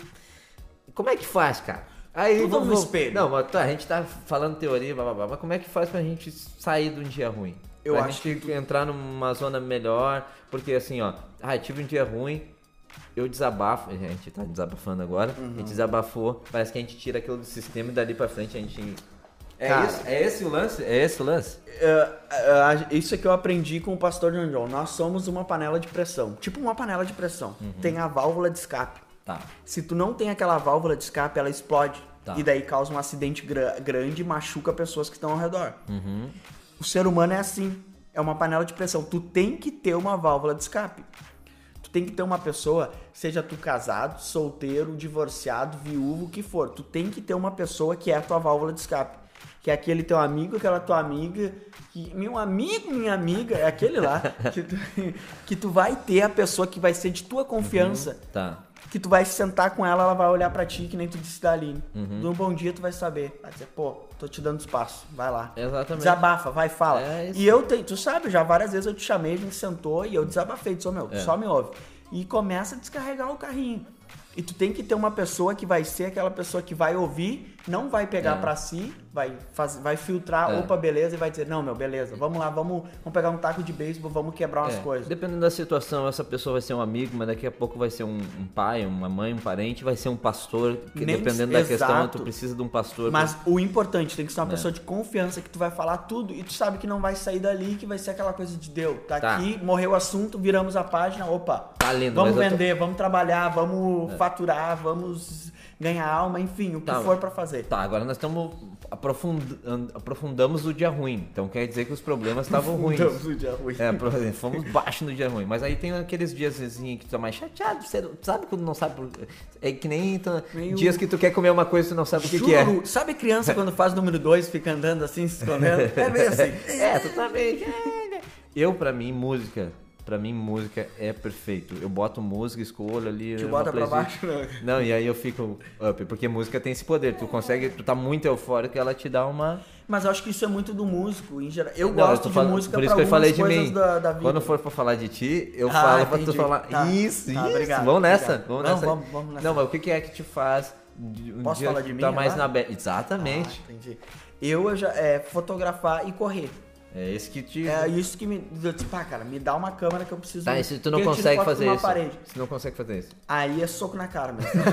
Como é que faz, cara? Aí Tudo no espelho. Não, mas tá, a gente tá falando teoria, babá, mas como é que faz pra gente sair de um dia ruim? Eu pra acho gente entrar numa zona melhor, porque assim, ó, ah, tive um dia ruim, eu desabafo, a gente tá desabafando agora, a Uhum. gente desabafou, parece que a gente tira aquilo do sistema e dali pra frente a gente. É Cara. isso? É esse o lance? É esse o lance? É, é, isso é que eu aprendi com o pastor John John. Nós somos uma panela de pressão. Tipo uma panela de pressão. Uhum. Tem a válvula de escape. Tá. Se tu não tem aquela válvula de escape, ela explode. Tá. E daí causa um acidente gra- grande e machuca pessoas que estão ao redor. Uhum. O ser humano é assim. É uma panela de pressão. Tu tem que ter uma válvula de escape. Tu tem que ter uma pessoa, seja tu casado, solteiro, divorciado, viúvo, o que for. Tu tem que ter uma pessoa que é a tua válvula de escape. Que é aquele teu amigo, aquela tua amiga. Que, meu amigo, minha amiga, é aquele lá. que, tu, que tu vai ter a pessoa que vai ser de tua confiança. Tá. Que tu vai sentar com ela, ela vai olhar pra ti, que nem tu disse da Aline. Uhum. No bom dia tu vai saber. Vai dizer, pô, tô te dando espaço, vai lá. Exatamente. Desabafa, vai, fala. É e eu tenho, tu sabe, já várias vezes eu te chamei, a gente sentou e eu desabafei, disse, meu, É. só me ouve. E começa a descarregar o carrinho. E tu tem que ter uma pessoa que vai ser aquela pessoa que vai ouvir, não vai pegar É. pra si, vai, faz, vai filtrar, É. opa, beleza, e vai dizer, não, meu, beleza, vamos lá, vamos, vamos pegar um taco de beisebol, vamos quebrar umas É, coisas. Dependendo da situação, essa pessoa vai ser um amigo, mas daqui a pouco vai ser um, um pai, uma mãe, um parente, vai ser um pastor, que Nem- dependendo da questão, tu precisa de um pastor. Mas o importante tem que ser uma É. pessoa de confiança que tu vai falar tudo e tu sabe que não vai sair dali, que vai ser aquela coisa de deu, tá, Tá. aqui, morreu o assunto, viramos a página, opa. Tá lindo, Vamos eu tô- É. vender, vamos trabalhar, vamos faturar, vamos ganhar alma, enfim, o que Tá. for pra fazer. Tá, agora nós estamos aprofundando, aprofundamos o dia ruim. Então quer dizer que os problemas estavam ruins. Aprofundamos o dia ruim. É, por exemplo, fomos baixo no dia ruim. Mas aí tem aqueles dias assim, que tu tá mais chateado. Você sabe quando não sabe por... É que nem tu- Meio- dias que tu quer comer uma coisa e tu não sabe o que, que é. Sabe criança quando faz número 2 fica andando assim, se escondendo? É meio assim. É, tu também. Eu, pra mim, música. Pra mim, música é perfeito. Eu boto música, escolho ali. Te bota pra baixo, né? Não, e aí eu fico up, porque música tem esse poder. Tu consegue, tu tá muito eufórico e ela te dá uma. Mas eu acho que isso é muito do músico, em geral. Eu Não, gosto tô de falando- música Por isso que eu falei de mim. da, da. Quando for pra falar de ti, eu Ah, falo pra tu entendi. falar. Tá. Isso, Tá, isso. obrigado, vamos nessa. obrigado. Vamos Não, nessa. vamos- vamos nessa. Não, mas o que é que te faz. Um Posso dia falar de mim Tá mais agora? na be... Exatamente. Ah, entendi. Eu, eu já, é, fotografar e correr. É esse que te. É isso que me. Eu disse, pá, cara, me dá uma câmera que eu preciso. Tá, e se tu não consegue foto fazer uma isso? Parede. Se não consegue fazer isso. Aí é soco na cara mesmo.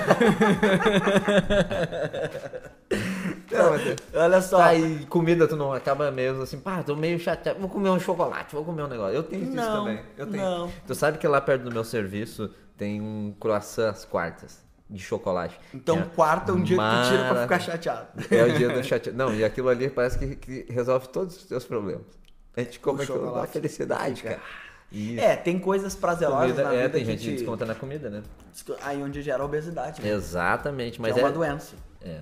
Não, mas... Olha só. Tá, e comida tu não acaba mesmo assim, pá, tô meio chateado, vou comer um chocolate, vou comer um negócio. Eu tenho isso Não, também. Eu tenho. não. Tu sabe que lá perto do meu serviço tem um croissant às quartas de chocolate. Então, É quarta é um dia que tu tira pra ficar chateado. É o dia do chateado. Não, e aquilo ali parece que, que resolve todos os teus problemas. A gente come O aquilo da felicidade, cara. Isso. É, tem coisas prazerosas Comida, na é, vida tem que gente que desconta na comida, né? Aí onde gera obesidade. né? Exatamente, mas é é. uma doença. É.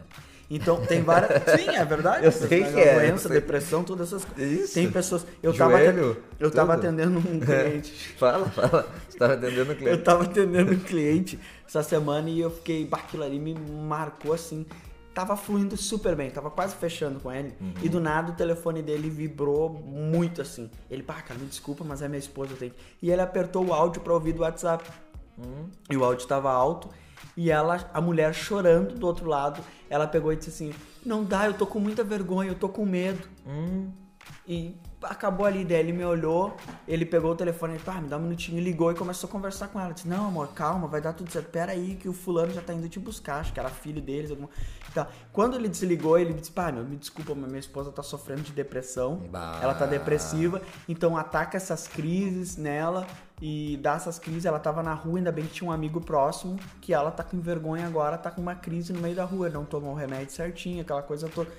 Então tem várias. Sim, é verdade. Eu sei que é, eu Doença, depressão, todas essas coisas. Isso. Tem pessoas. Eu tava, Joelho, aten- eu tava atendendo um cliente. Fala, fala. Você tava atendendo Eu cliente. tava atendendo um cliente essa semana e eu fiquei, bah, aquilo ali me marcou assim. Tava fluindo super bem, tava quase fechando com ele. Uhum. E do nada o telefone dele vibrou muito assim. Ele, pá, cara, me desculpa, mas é minha esposa, eu tenho. que-" E ele apertou o áudio pra ouvir do WhatsApp. Hum. E o áudio tava alto. E ela, a mulher chorando do outro lado, ela pegou e disse assim: Não dá, eu tô com muita vergonha, eu tô com medo. Hum. E acabou ali, daí ele me olhou, ele pegou o telefone e pá, me dá um minutinho, ligou e começou a conversar com ela. Disse, não, amor, calma, vai dar tudo certo. Pera aí que o fulano já tá indo te buscar, acho que era filho deles, alguma. Então, quando ele desligou, ele disse, pá, meu, me desculpa, mas minha esposa tá sofrendo de depressão. Bah. Ela tá depressiva, então ataca essas crises nela e dá essas crises. Ela tava na rua, ainda bem que tinha um amigo próximo, que ela tá com vergonha agora, tá com uma crise no meio da rua, não tomou o remédio certinho, aquela coisa toda.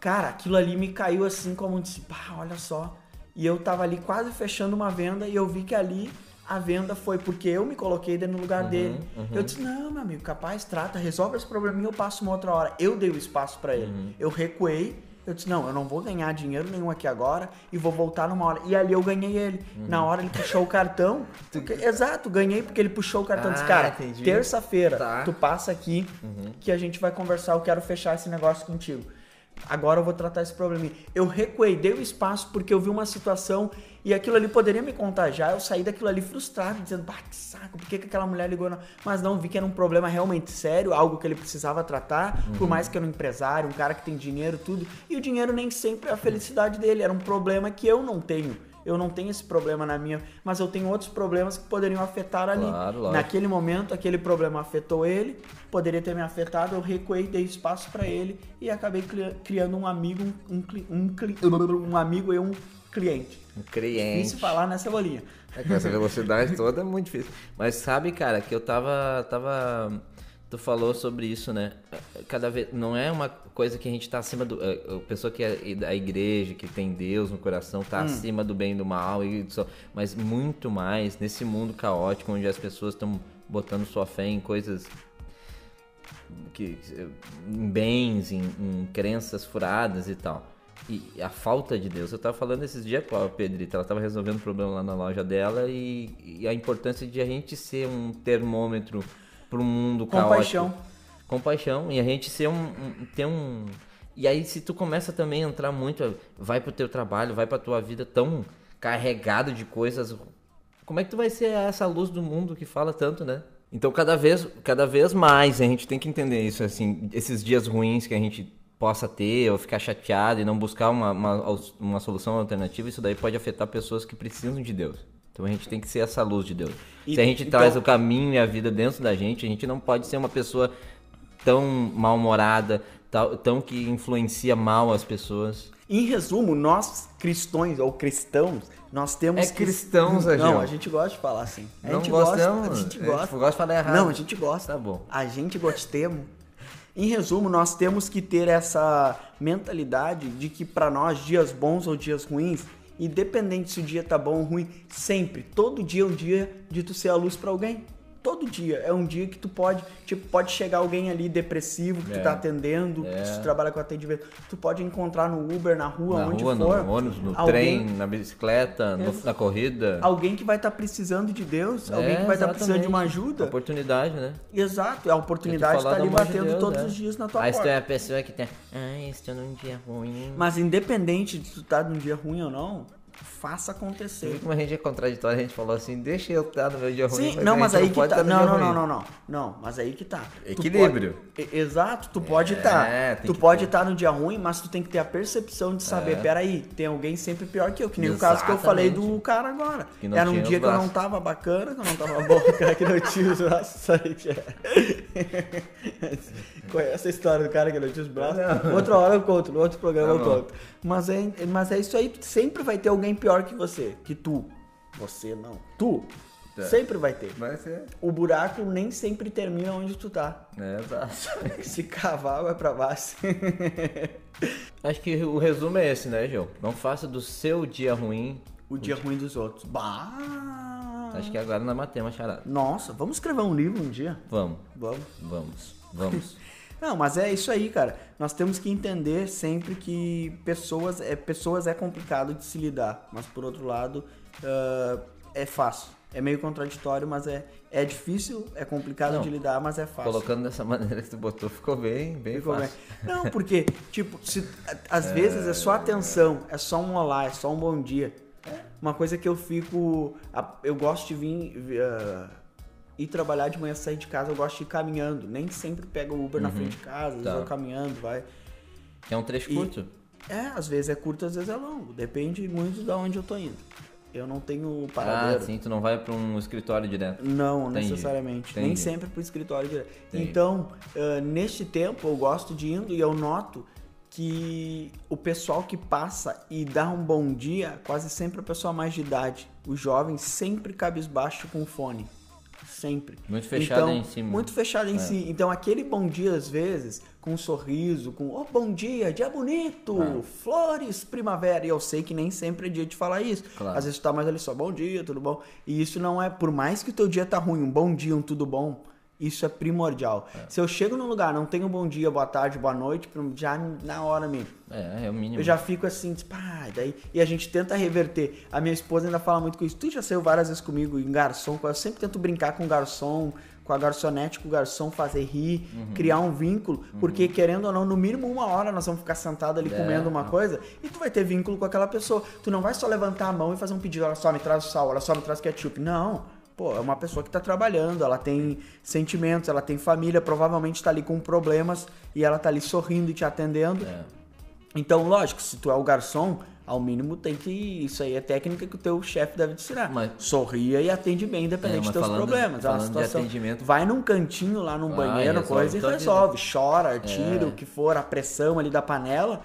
Cara, aquilo ali me caiu assim como disse, pá, olha só. E eu tava ali quase fechando uma venda e eu vi que ali a venda foi porque eu me coloquei dentro no lugar dele. Eu disse, não, meu amigo, capaz, trata, resolve esse probleminha, eu passo uma outra hora. Eu dei o espaço pra ele. Eu recuei, eu disse, não, eu não vou ganhar dinheiro nenhum aqui agora e vou voltar numa hora. E ali eu ganhei ele. Na hora ele puxou o cartão. porque- exato, ganhei porque ele puxou o cartão. disse, Ah, cara, entendi. terça-feira, Tá. tu passa aqui que a gente vai conversar, eu quero fechar esse negócio contigo. Agora eu vou tratar esse probleminha. Eu recuei, dei o espaço porque eu vi uma situação e aquilo ali poderia me contagiar. Eu saí daquilo ali frustrado, dizendo, bah, que saco, por que, que aquela mulher ligou? Não? Mas não, vi que era um problema realmente sério, algo que ele precisava tratar, por mais que era um empresário, um cara que tem dinheiro, tudo. E o dinheiro nem sempre é a felicidade dele, era um problema que eu não tenho. Eu não tenho esse problema na minha, mas eu tenho outros problemas que poderiam afetar ali. Claro, lógico. Naquele momento, aquele problema afetou ele, poderia ter me afetado, eu recuei, dei espaço pra ele e acabei cri- criando um amigo, um, um, um, um amigo e um cliente. Um cliente. Difícil falar nessa bolinha. É, com essa velocidade toda é muito difícil. Mas sabe, cara, que eu tava. tava Tu falou sobre isso, né? Cada vez não é uma coisa que a gente tá acima do a a pessoa que é da igreja, que tem Deus no coração, tá acima do bem e do mal e só, mas muito mais nesse mundo caótico onde as pessoas estão botando sua fé em coisas que em bens, em, em crenças furadas e tal. E a falta de Deus. Eu tava falando esses dias com a Pedrita, ela tava resolvendo um problema lá na loja dela e, e a importância de a gente ser um termômetro pro mundo Compaixão. caótico. Compaixão. E a gente ser um, um- ter um e aí se tu começa também a entrar muito, vai pro teu trabalho, vai pra tua vida tão carregado de coisas, como é que tu vai ser essa luz do mundo que fala tanto, né? Então cada vez, cada vez mais a gente tem que entender isso, assim, esses dias ruins que a gente possa ter ou ficar chateado e não buscar uma, uma, uma solução alternativa, isso daí pode afetar pessoas que precisam de Deus. Então a gente tem que ser essa luz de Deus. E- Se a gente então- traz o caminho e a vida dentro da gente, a gente não pode ser uma pessoa tão mal-humorada, tal- tão que influencia mal as pessoas. Em resumo, nós cristãos ou cristãos, nós temos É que- cristãos, Não, Agel. a gente gosta de falar assim. A Não gente gostamos. gosta, a gente É, gosta. tipo, gosta de falar errado. Não, a gente gosta. Tá bom. A gente gostemos. Em resumo, nós temos que ter essa mentalidade de que para nós dias bons ou dias ruins, independente se o dia tá bom ou ruim, sempre, todo dia é um dia de tu ser a luz para alguém. Todo dia é um dia que tu pode, tipo, pode chegar alguém ali depressivo que É. tu tá atendendo, É. se tu trabalha com atendimento, tu pode encontrar no Uber, na rua, Na onde rua, for, no ônibus, no alguém- trem, na bicicleta, no- na corrida. alguém que vai estar precisando de Deus, alguém É, que vai estar precisando de uma ajuda. Oportunidade, né? Exato, a É tu oportunidade está ali do amor de batendo Deus, todos é. os dias na tua Aí porta. é a pessoa que tem. Ai, estou num dia ruim. Mas independente de tu estar num dia ruim ou não, faça acontecer. como a gente é contraditório, a gente falou assim, deixa eu estar no meu dia ruim. Sim, não, mas aí que pode tá. no Não, não, não, não, não. Não, mas aí que tá. Tu Equilíbrio. pode- E- Exato, tu pode estar. É, tem tu que pode estar no dia ruim, mas tu tem que ter a percepção de saber, É. peraí, tem alguém sempre pior que eu, que nem o caso que eu falei do Exatamente. cara agora. Que não Era um dia que eu não tava bacana, que eu não tava bom, o cara que não tinha os braços. aí já- Conhece a história do cara que não tinha os braços? Outra hora eu conto, no outro programa eu Tá conto. Mas é, mas é isso aí, sempre vai ter alguém pior que você, que tu. Você não. Tu. Tá. Sempre vai ter. Vai ser. O buraco nem sempre termina onde tu tá. É, exato. Se cavar, vai pra baixo. Acho que o resumo é esse, né, João? Não faça do seu dia ruim. o dia ruim dos outros. Bah! Acho que agora nós matemos a charada. Nossa, vamos escrever um livro um dia? Vamos, Vamos. vamos, vamos. Não, mas é isso aí, cara. Nós temos que entender sempre que pessoas é, pessoas é complicado de se lidar. Mas por outro lado, ah, é fácil. É meio contraditório, mas é, é difícil, é complicado Não, de lidar, mas é fácil. Colocando dessa maneira que tu botou, ficou bem, bem Ficou bem. fácil. Não, porque, tipo, se, às vezes é só atenção, é só um olá, é só um bom dia. Uma coisa que eu fico. Eu gosto de vir. vi- ah, ir trabalhar de manhã, sair de casa, eu gosto de ir caminhando. Nem sempre pego o Uber na frente de casa, às vezes Tá. eu caminhando, vai. É um trecho E- curto. É, às vezes é curto, às vezes é longo. Depende muito de onde eu tô indo. Eu não tenho Ah, paradeiro. sim, tu não vai pra um escritório direto. Não, Entendi, necessariamente. Nem entendi. sempre pro escritório direto. Entendi. Então, ah, neste tempo eu gosto de indo e eu noto que o pessoal que passa e dá um bom dia, quase sempre é a pessoa mais de idade. O jovem sempre cabisbaixo com o fone. Sempre. Muito fechado então, em si mesmo. Muito fechado em É. si. Então, aquele bom dia, às vezes, com um sorriso, com oh, bom dia, dia bonito, É. flores, primavera. E eu sei que nem sempre é dia de falar isso. Claro. Às vezes tu tá mais ali só, bom dia, tudo bom. E isso não é, por mais que o teu dia tá ruim, um bom dia, um tudo bom, isso é primordial. Se eu chego num lugar, não tenho bom dia, boa tarde, boa noite, já na hora mesmo. É, é o mínimo. Eu já fico assim, tipo, ah, daí. E a gente tenta reverter. A minha esposa ainda fala muito com isso. Tu já saiu várias vezes comigo em garçom. Eu sempre tento brincar com o garçom, com a garçonete, com o garçom, fazer rir, Uhum. criar um vínculo. Porque, querendo ou não, no mínimo uma hora nós vamos ficar sentados ali É, comendo uma não. coisa e tu vai ter vínculo com aquela pessoa. Tu não vai só levantar a mão e fazer um pedido, olha só, me traz o sal, olha só, me traz ketchup. Não. Pô, é uma pessoa que tá trabalhando, ela tem sentimentos, ela tem família, provavelmente tá ali com problemas e ela tá ali sorrindo e te atendendo. É. Então, lógico, se tu é o garçom, ao mínimo tem que. Isso aí é técnica que o teu chefe deve te ensinar. Mas- Sorria e atende bem, independente É, dos teus falando- problemas. É uma falando de situação. atendimento- Vai num cantinho lá num Vai, banheiro, resolve coisa, e resolve. Chora, tira É. o que for, a pressão ali da panela,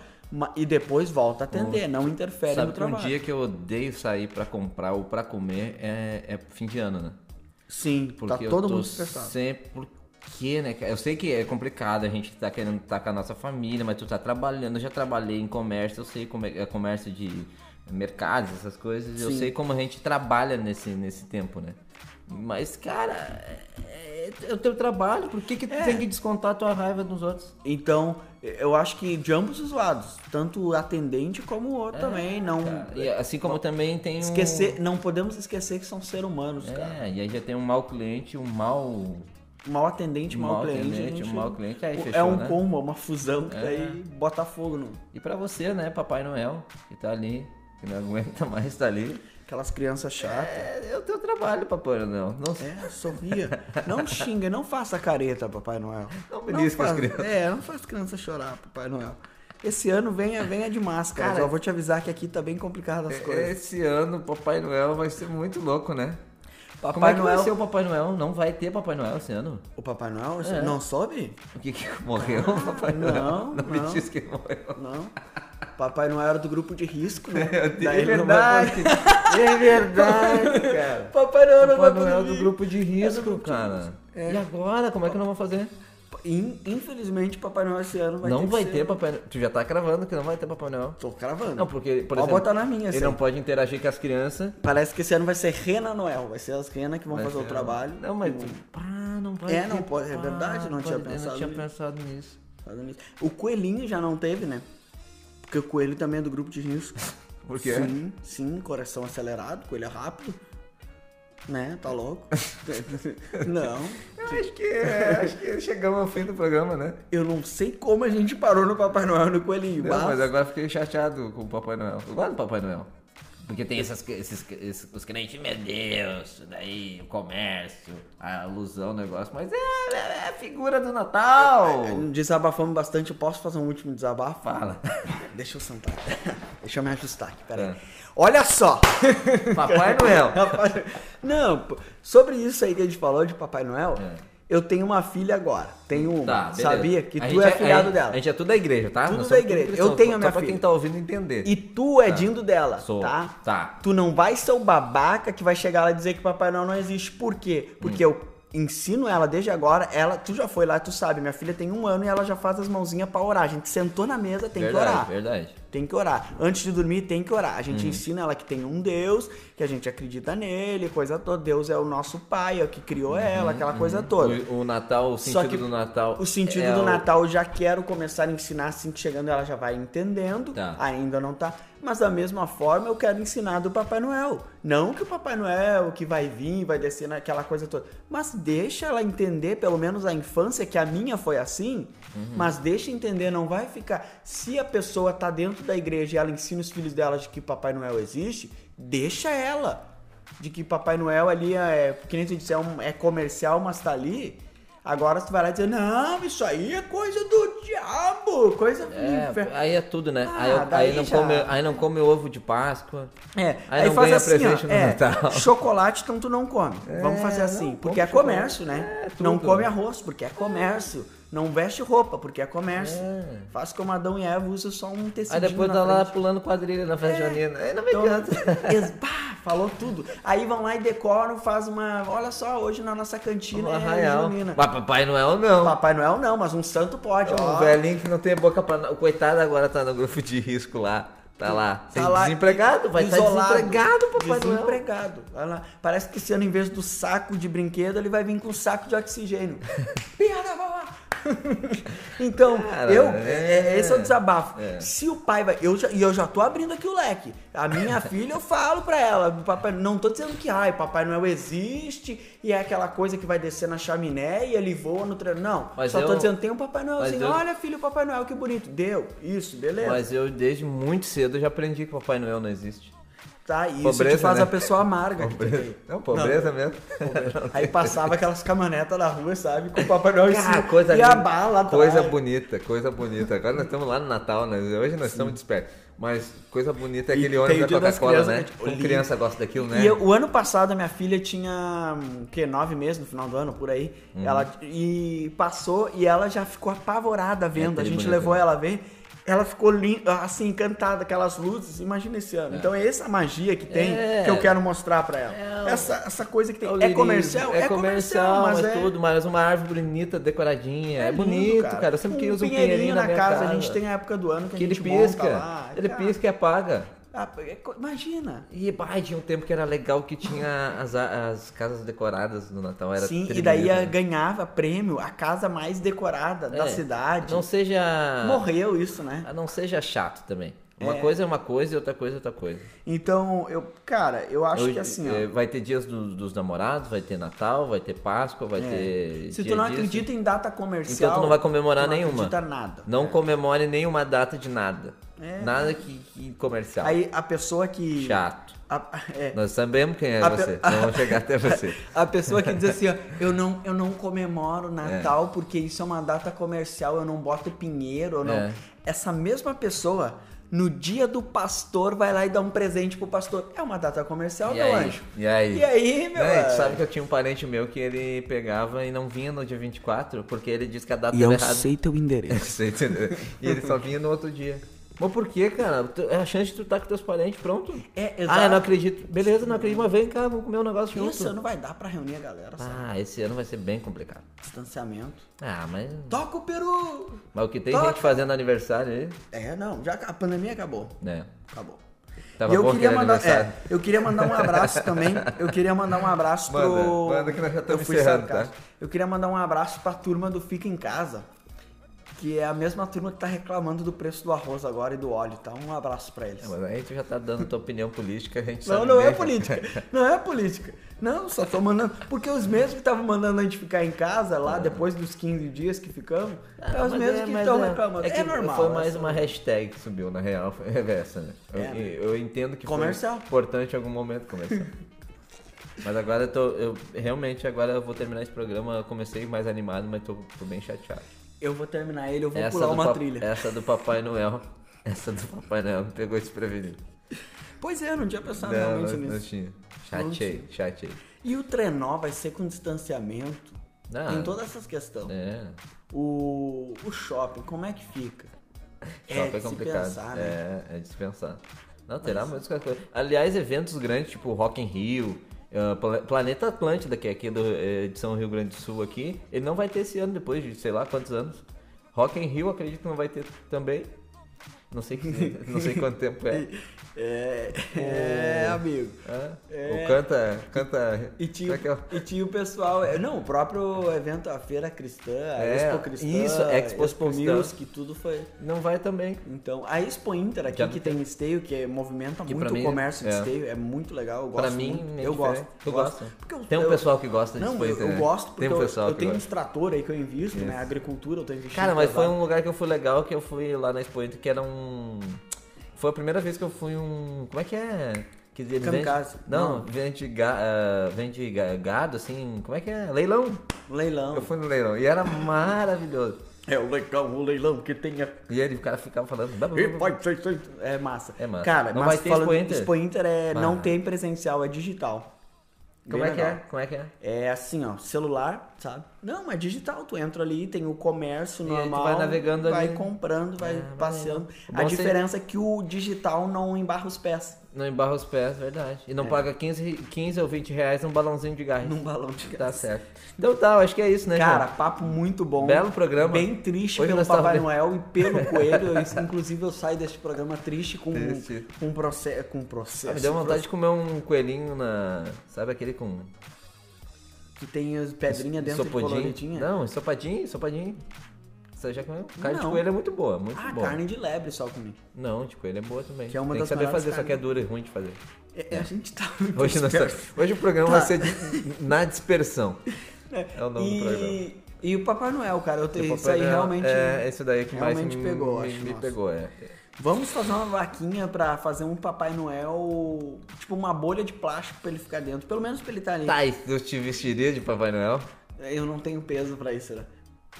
e depois volta a atender. Não interfere Sabe no que um trabalho. dia que eu odeio sair pra comprar ou pra comer é, é fim de ano, né? Sim, Porque tá eu todo mundo estressado. sempre... por- que, né? Eu sei que é complicado, a gente tá querendo estar com a nossa família, mas tu tá trabalhando, eu já trabalhei em comércio, eu sei como é, é comércio de mercados, essas coisas, eu Sim. sei como a gente trabalha nesse, nesse tempo, né? Mas, cara, é, é o teu trabalho, por que, que tu É. tem que descontar a tua raiva nos outros? Então, eu acho que de ambos os lados, tanto o atendente como o outro também, não É, Cara, e assim como também tem um... esquecer, não podemos esquecer que são seres humanos, cara. É, e aí já tem um mau cliente, um mau... Mal atendente, mal, Mal cliente, gente- um mau cliente, aí é fechou, um né? combo, é uma fusão que É. daí bota fogo no E pra você, né, Papai Noel, que tá ali, que não aguenta mais tá ali. Aquelas crianças chatas. É, é o teu trabalho, Papai Noel. Não, É, sorria. Não xinga, não faça careta, Papai Noel. Não belisca as faz- crianças. É, não faz criança chorar, Papai Noel. Esse ano venha, venha de máscara. Cara, Só vou te avisar que aqui tá bem complicado as coisas. Esse ano, Papai Noel vai ser muito louco, né? Papai Como é que Noel. vai ser o Papai Noel? Não vai ter Papai Noel esse ano? O Papai Noel? É. não soube? O que que morreu o Papai Noel? não, Não me não. diz que morreu. Não. Papai Noel era do grupo de risco, né? É Daí não verdade. É verdade, cara. Papai Noel era Papai do Noel grupo do de grupo de risco, grupo de cara. risco. É. E agora? Como é que não vão fazer? In- Infelizmente, Papai Noel esse ano vai não ter vai que ter ser... Papai Noel. Tu já tá cravando que não vai ter Papai Noel. Tô cravando. Não, porque, por Pode exemplo, botar na minha, ele assim. não pode interagir com as crianças. Parece que esse ano vai ser Rena Noel. Vai ser as renas que vão Vai fazer o ser- trabalho. Não, mas. O- Pá, não vai É, ter- não pode- é pá, verdade, não tinha pode- eu pensado Não tinha pensado nisso. O coelhinho já não teve, né? Porque o coelho também é do grupo de risco. Por quê? Sim, sim, coração acelerado, coelho é rápido. Né? Tá louco? não. Eu acho que, é, acho que chegamos ao fim do programa, né? Eu não sei como a gente parou no Papai Noel e no coelhinho. Não, mas- mas agora fiquei chateado com o Papai Noel. Eu gosto do Papai Noel. Porque tem essas, esses, esses os crentes, meu Deus, daí, o comércio, a alusão, o negócio, mas é, é a figura do Natal. Desabafamos bastante. Eu posso fazer um último desabafo? Fala. Deixa eu sentar. Deixa eu me ajustar aqui, peraí. É. Olha só! Papai Noel. Não, sobre isso aí que a gente falou de Papai Noel, É. eu tenho uma filha agora. Tenho uma. Tá. Sabia que A tu é filhado a, dela. A gente é tudo da igreja, tá? Tudo Nós da igreja. cristãos, Eu tenho a só minha pra filha. quem tá ouvindo entender. E tu é dindo dela, Sou. tá? Tá. Tu não vai ser o babaca que vai chegar lá e dizer que Papai Noel não existe. Por quê? Hum. Porque eu ensino ela desde agora. Ela, tu já foi lá, tu sabe. Minha filha tem um ano e ela já faz as mãozinhas pra orar. A gente sentou na mesa, tem verdade, que orar. verdade. Tem que orar. Antes de dormir, tem que orar. A Uhum. gente ensina ela que tem um Deus, que a gente acredita nele, coisa toda. Deus é o nosso pai, é o que criou ela, aquela coisa toda. Uhum. O, o Natal, o Só sentido que do Natal. O sentido é do o- Natal eu já quero começar a ensinar assim que chegando ela já vai entendendo. Tá. Ainda não tá. Mas da mesma forma eu quero ensinar do Papai Noel. Não que o Papai Noel que vai vir, vai descer naquela coisa toda. Mas deixa ela entender, pelo menos a infância, que a minha foi assim. Uhum. Mas deixa entender, não vai ficar. Se a pessoa tá dentro da igreja e ela ensina os filhos dela de que Papai Noel existe, deixa ela. De que Papai Noel ali é, que nem tu disse, é, um- é comercial, mas tá ali. Agora tu vai lá dizer, não, isso aí é coisa do diabo, coisa do É, inferno. aí é tudo, né? Ah, aí, eu- daí aí não já- come, aí não come ovo de Páscoa. É, Aí não ganha presente no é, Natal. chocolate então tu não come. Vamos fazer assim, porque é chocolate. comércio, né? É, não come arroz, porque é comércio. Não veste roupa, porque é comércio. É. Faz como Adão e Eva, usa só um tecido Aí depois tá lá pulando quadrilha na festa É. junina. Aí não me Então, pá, falou tudo. Aí vão lá e decoram, faz uma. Olha só, hoje na nossa cantina Um é arraial. junina. Mas Papai Noel não. Papai Noel não, mas um santo pode. Um ó. velhinho que não tem boca pra. O coitado agora tá no grupo de risco lá. Tá lá. Tá lá desempregado, vai estar isolado, desempregado, Papai Noel. Desempregado. Vai lá. Parece que esse ano, em vez do saco de brinquedo, ele vai vir com saco de oxigênio. Piada, vovó! então, Cara, eu, é. é- esse é o desabafo. É. Se o pai vai. Eu já, e eu já tô abrindo aqui o leque. A minha filha, eu falo pra ela. Papai, não tô dizendo que ai, Papai Noel existe e é aquela coisa que vai descer na chaminé e ele voa no treino. Não. Mas só tô eu- dizendo, tem um Papai Noelzinho. mas eu- Olha, filho, Papai Noel, que bonito. Deu. Isso, beleza. Mas eu, desde muito cedo, já aprendi que Papai Noel não existe. Tá, e isso Pobreza, te faz né? a pessoa amarga. Pobreza. Não, pobreza mesmo. Aí passava aquelas caminhonetas na rua, sabe? Com o Papai Noel em Cara, coisa e a bala atrás. Coisa bonita, coisa bonita. Agora nós estamos lá no Natal, né? Hoje nós estamos despertos. Mas coisa bonita é E aquele tem ônibus da Coca-Cola, né? né? Tipo, Como lindo. criança gosta daquilo, né? E eu- o ano passado a minha filha tinha hum, o quê? Nove meses no final do ano, por aí. Uhum. Ela e passou e ela já ficou apavorada vendo. a É, gente bonita, levou né? ela a ver. Ela ficou linda, assim, encantada, aquelas luzes. Imagina esse ano. Então é essa magia que tem É. que eu quero mostrar pra ela. É essa, essa coisa que tem. o É, lirismo. comercial? É, comercial, mas, é tudo, mas uma árvore bonita, decoradinha. É, lindo, bonito, cara. Eu sempre quis um pinheirinho na minha casa. A gente tem a época do ano que, Que a ele gente monta pisca. lá. Ele Cara, pisca e apaga. Ah, é Imagina. E bah, tinha um tempo que era legal que tinha as, as casas decoradas no Natal. Era Sim, e tremendo, daí a- né? ganhava prêmio a casa mais decorada da É, cidade. Não seja. Morreu isso, né? Não seja chato também. Uma É. coisa é uma coisa e outra coisa é outra coisa. Então, eu, cara, eu acho que assim, ó. Vai ter dias do- dos namorados, vai ter Natal, vai ter Páscoa, vai ter. É. Se dia tu não disso. acredita em data comercial. Então tu não vai comemorar tu não nenhuma. acredita nada. Não É. comemore nenhuma data de nada. É. Nada que, que comercial. Aí a pessoa que. Chato. a- é, Nós sabemos quem é A você. pe- Então vamos chegar até você. A pessoa que diz assim, ó, eu não, eu não comemoro Natal porque isso é uma data comercial, eu não boto pinheiro, eu não. É. Essa mesma pessoa, no dia do pastor, vai lá e dá um presente pro pastor. É uma data comercial, E meu aí? anjo. E aí? E aí, meu e tu anjo? sabe que eu tinha um parente meu que ele pegava e não vinha no dia 24 porque ele disse que a data E eu era errada. sei teu endereço. E ele só vinha no outro dia. Mas por que, cara? É a chance de tu estar com teus parentes, pronto. É, Ah, eu exato. não acredito. Beleza, não acredito, mas vem cá, vamos comer um negócio junto. Esse ano vai dar pra reunir a galera, sabe? Ah, esse ano vai ser bem complicado. Distanciamento. Ah, mas. Toca o peru! Mas o que tem Toca. gente fazendo aniversário aí, É, não, já a pandemia acabou. né? Acabou. Tava e eu queria mandar, é, eu queria mandar um abraço também. Eu queria mandar um abraço pro. Manda, que nós já estamos eu fui encerrando, sarcástico. Eu queria mandar um abraço pra turma do Fica em Casa, que é a mesma turma que tá reclamando do preço do arroz agora e do óleo, tá? Um abraço pra eles. É, mas aí tu já tá dando tua opinião política, a gente Não, sabe não é política. Não é política. Não, só tô mandando. Porque os mesmos que estavam mandando a gente ficar em casa lá, depois dos 15 dias que ficamos, Ah, é os mesmos é- que estão é- reclamando. É, que normal. Foi mais uma hashtag que subiu, na real, foi reversa, né? Eu, É, né? eu entendo que Comercial. foi importante em algum momento comercial. mas agora eu tô. Eu, realmente, agora eu vou terminar esse programa. Eu comecei mais animado, mas tô, tô bem chateado. Eu vou terminar ele, eu vou Essa pular uma pa- trilha. Essa do Papai Noel. Essa do Papai Noel me pegou desprevenido. Pois é, não tinha pensado Não, realmente não, nisso. não tinha. Chatei, chatei. E o trenó vai ser com distanciamento? Não, Tem todas essas questões. É, O, o shopping, como é que fica? shopping é, de se complicado. pensar, né? É, é de se pensar. Não, terá muitas coisas. Aliás, eventos grandes, tipo Rock in Rio, Pla- Planeta Atlântida, que é aqui do, eh, de São Rio Grande do Sul aqui, ele não vai ter esse ano, depois de sei lá quantos anos. Rock in Rio, acredito que não vai ter também. Não sei, que- não sei quanto tempo é. É, é, amigo. Ah, É. O canta, canta... E tinha, é que é? e tinha o pessoal, é, não, o próprio evento, a Feira Cristã, a É, Expo Cristã, isso, Expo Expo Cristã. Music, tudo foi. Não vai também. Então, a Expo Inter aqui, Já que tem esteio, que movimenta Que muito pra o mim, comércio de é. esteio, é muito legal, eu gosto Pra mim, é eu gosto. Tu gosto. gosta? Porque eu- Tem um eu- pessoal que gosta de Não, Expo eu, Inter, eu né? gosto porque Tem um eu- pessoal eu, que tenho gosta. uns trator aí que eu invisto, né? Agricultura, eu tô investindo. Cara, mas foi um lugar que eu fui legal, que eu fui lá na Expo Inter, que era um... Foi a primeira vez que eu fui um... Como é que é? Que ele vende... Não, Não. vende, ga... ah, vende ga- gado, assim... Como é que é? Leilão. Leilão. Eu fui no leilão e era maravilhoso. É o legal, o leilão que tem a E ele, o cara ficava falando... E pode ser, ser- É massa. É massa. Cara, Não mas vai ter falando Expo Inter? Expo Inter é, não tem presencial, é digital. Como é que é? Como é que é? É assim, ó, celular, sabe? Não, é digital. Tu entra ali, tem o comércio E normal. vai navegando vai ali. comprando, vai Ah, passeando. A ser- diferença é que o digital não embarra os pés Não embarra os pés, verdade. E não paga 15, 15 ou 20 reais num balãozinho de gás. É. num balão de Tá gás. certo. Então tá, acho que é isso, né, Cara, João? papo muito bom. Belo programa. Bem triste Hoje pelo tava Papai bem- Noel e pelo Coelho. Eu, inclusive, eu saio deste programa triste com, Triste. com um processo. Com processo. Ah, me deu vontade de comer um coelhinho na. Sabe aquele com. Que tem as pedrinhas dentro de Ensopadinho? coloridinha. Não, ensopadinho, ensopadinho. Você já comeu? Carne de Não. coelho é muito boa, muito Ah, boa. carne de lebre só comi. Não, de coelho é boa também. Que é uma Tem das que saber fazer, só que é dura e ruim de fazer. É, A gente tá muito Hoje, tá- Hoje o programa Tá. vai ser de- na dispersão. É o nome do programa. E, e o Papai Noel, cara, eu E tenho, isso aí Noel realmente. É esse daí que mais realmente me, pegou, me, acho, me pegou, é. Vamos fazer uma vaquinha pra fazer um Papai Noel, tipo uma bolha de plástico pra ele ficar dentro. Pelo menos pra ele estar ali. Tá, e eu te vestiria de Papai Noel? Eu não tenho peso pra isso, né?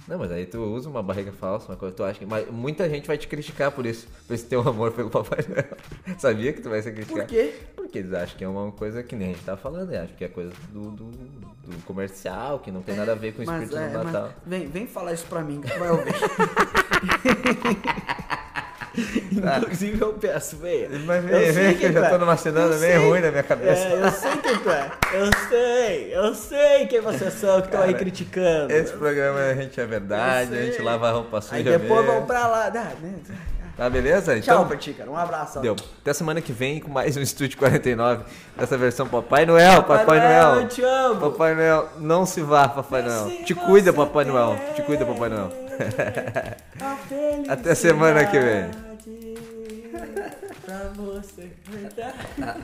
Não, mas aí tu usa uma barriga falsa, uma coisa, tu acha que. Mas muita gente vai te criticar por isso, por esse teu amor pelo Papai Noel. Sabia que tu vai ser criticado? Por quê? Porque eles acham que é uma coisa que nem a gente tá falando, eles acham que é coisa do, do, do comercial, que não tem nada a ver com o espírito é, do Natal. vem, vem falar isso pra mim que tu vai ouvir. Inclusive eu peço, venha. Mas Eu vem, sei vem que eu já tu tô é. numa cenada Eu bem ruim na minha cabeça. É, eu sei quem tu é. Eu sei, eu sei quem vocês são que estão aí criticando. Esse programa a gente é verdade, Eu a gente lava a roupa suja Aí depois mesmo. vão pra lá. Dá, né? Tá beleza? Tchau Então, pra ti, cara. Um abraço. deu. Até semana que vem com mais um Estúdio 49, dessa versão Papai Noel, Papai, Noel. Eu te amo. Papai Noel, não se vá, Papai Noel. Te cuida, Papai Noel. Te cuida, Papai Noel. Até semana que vem. Brian Melissa, heard that?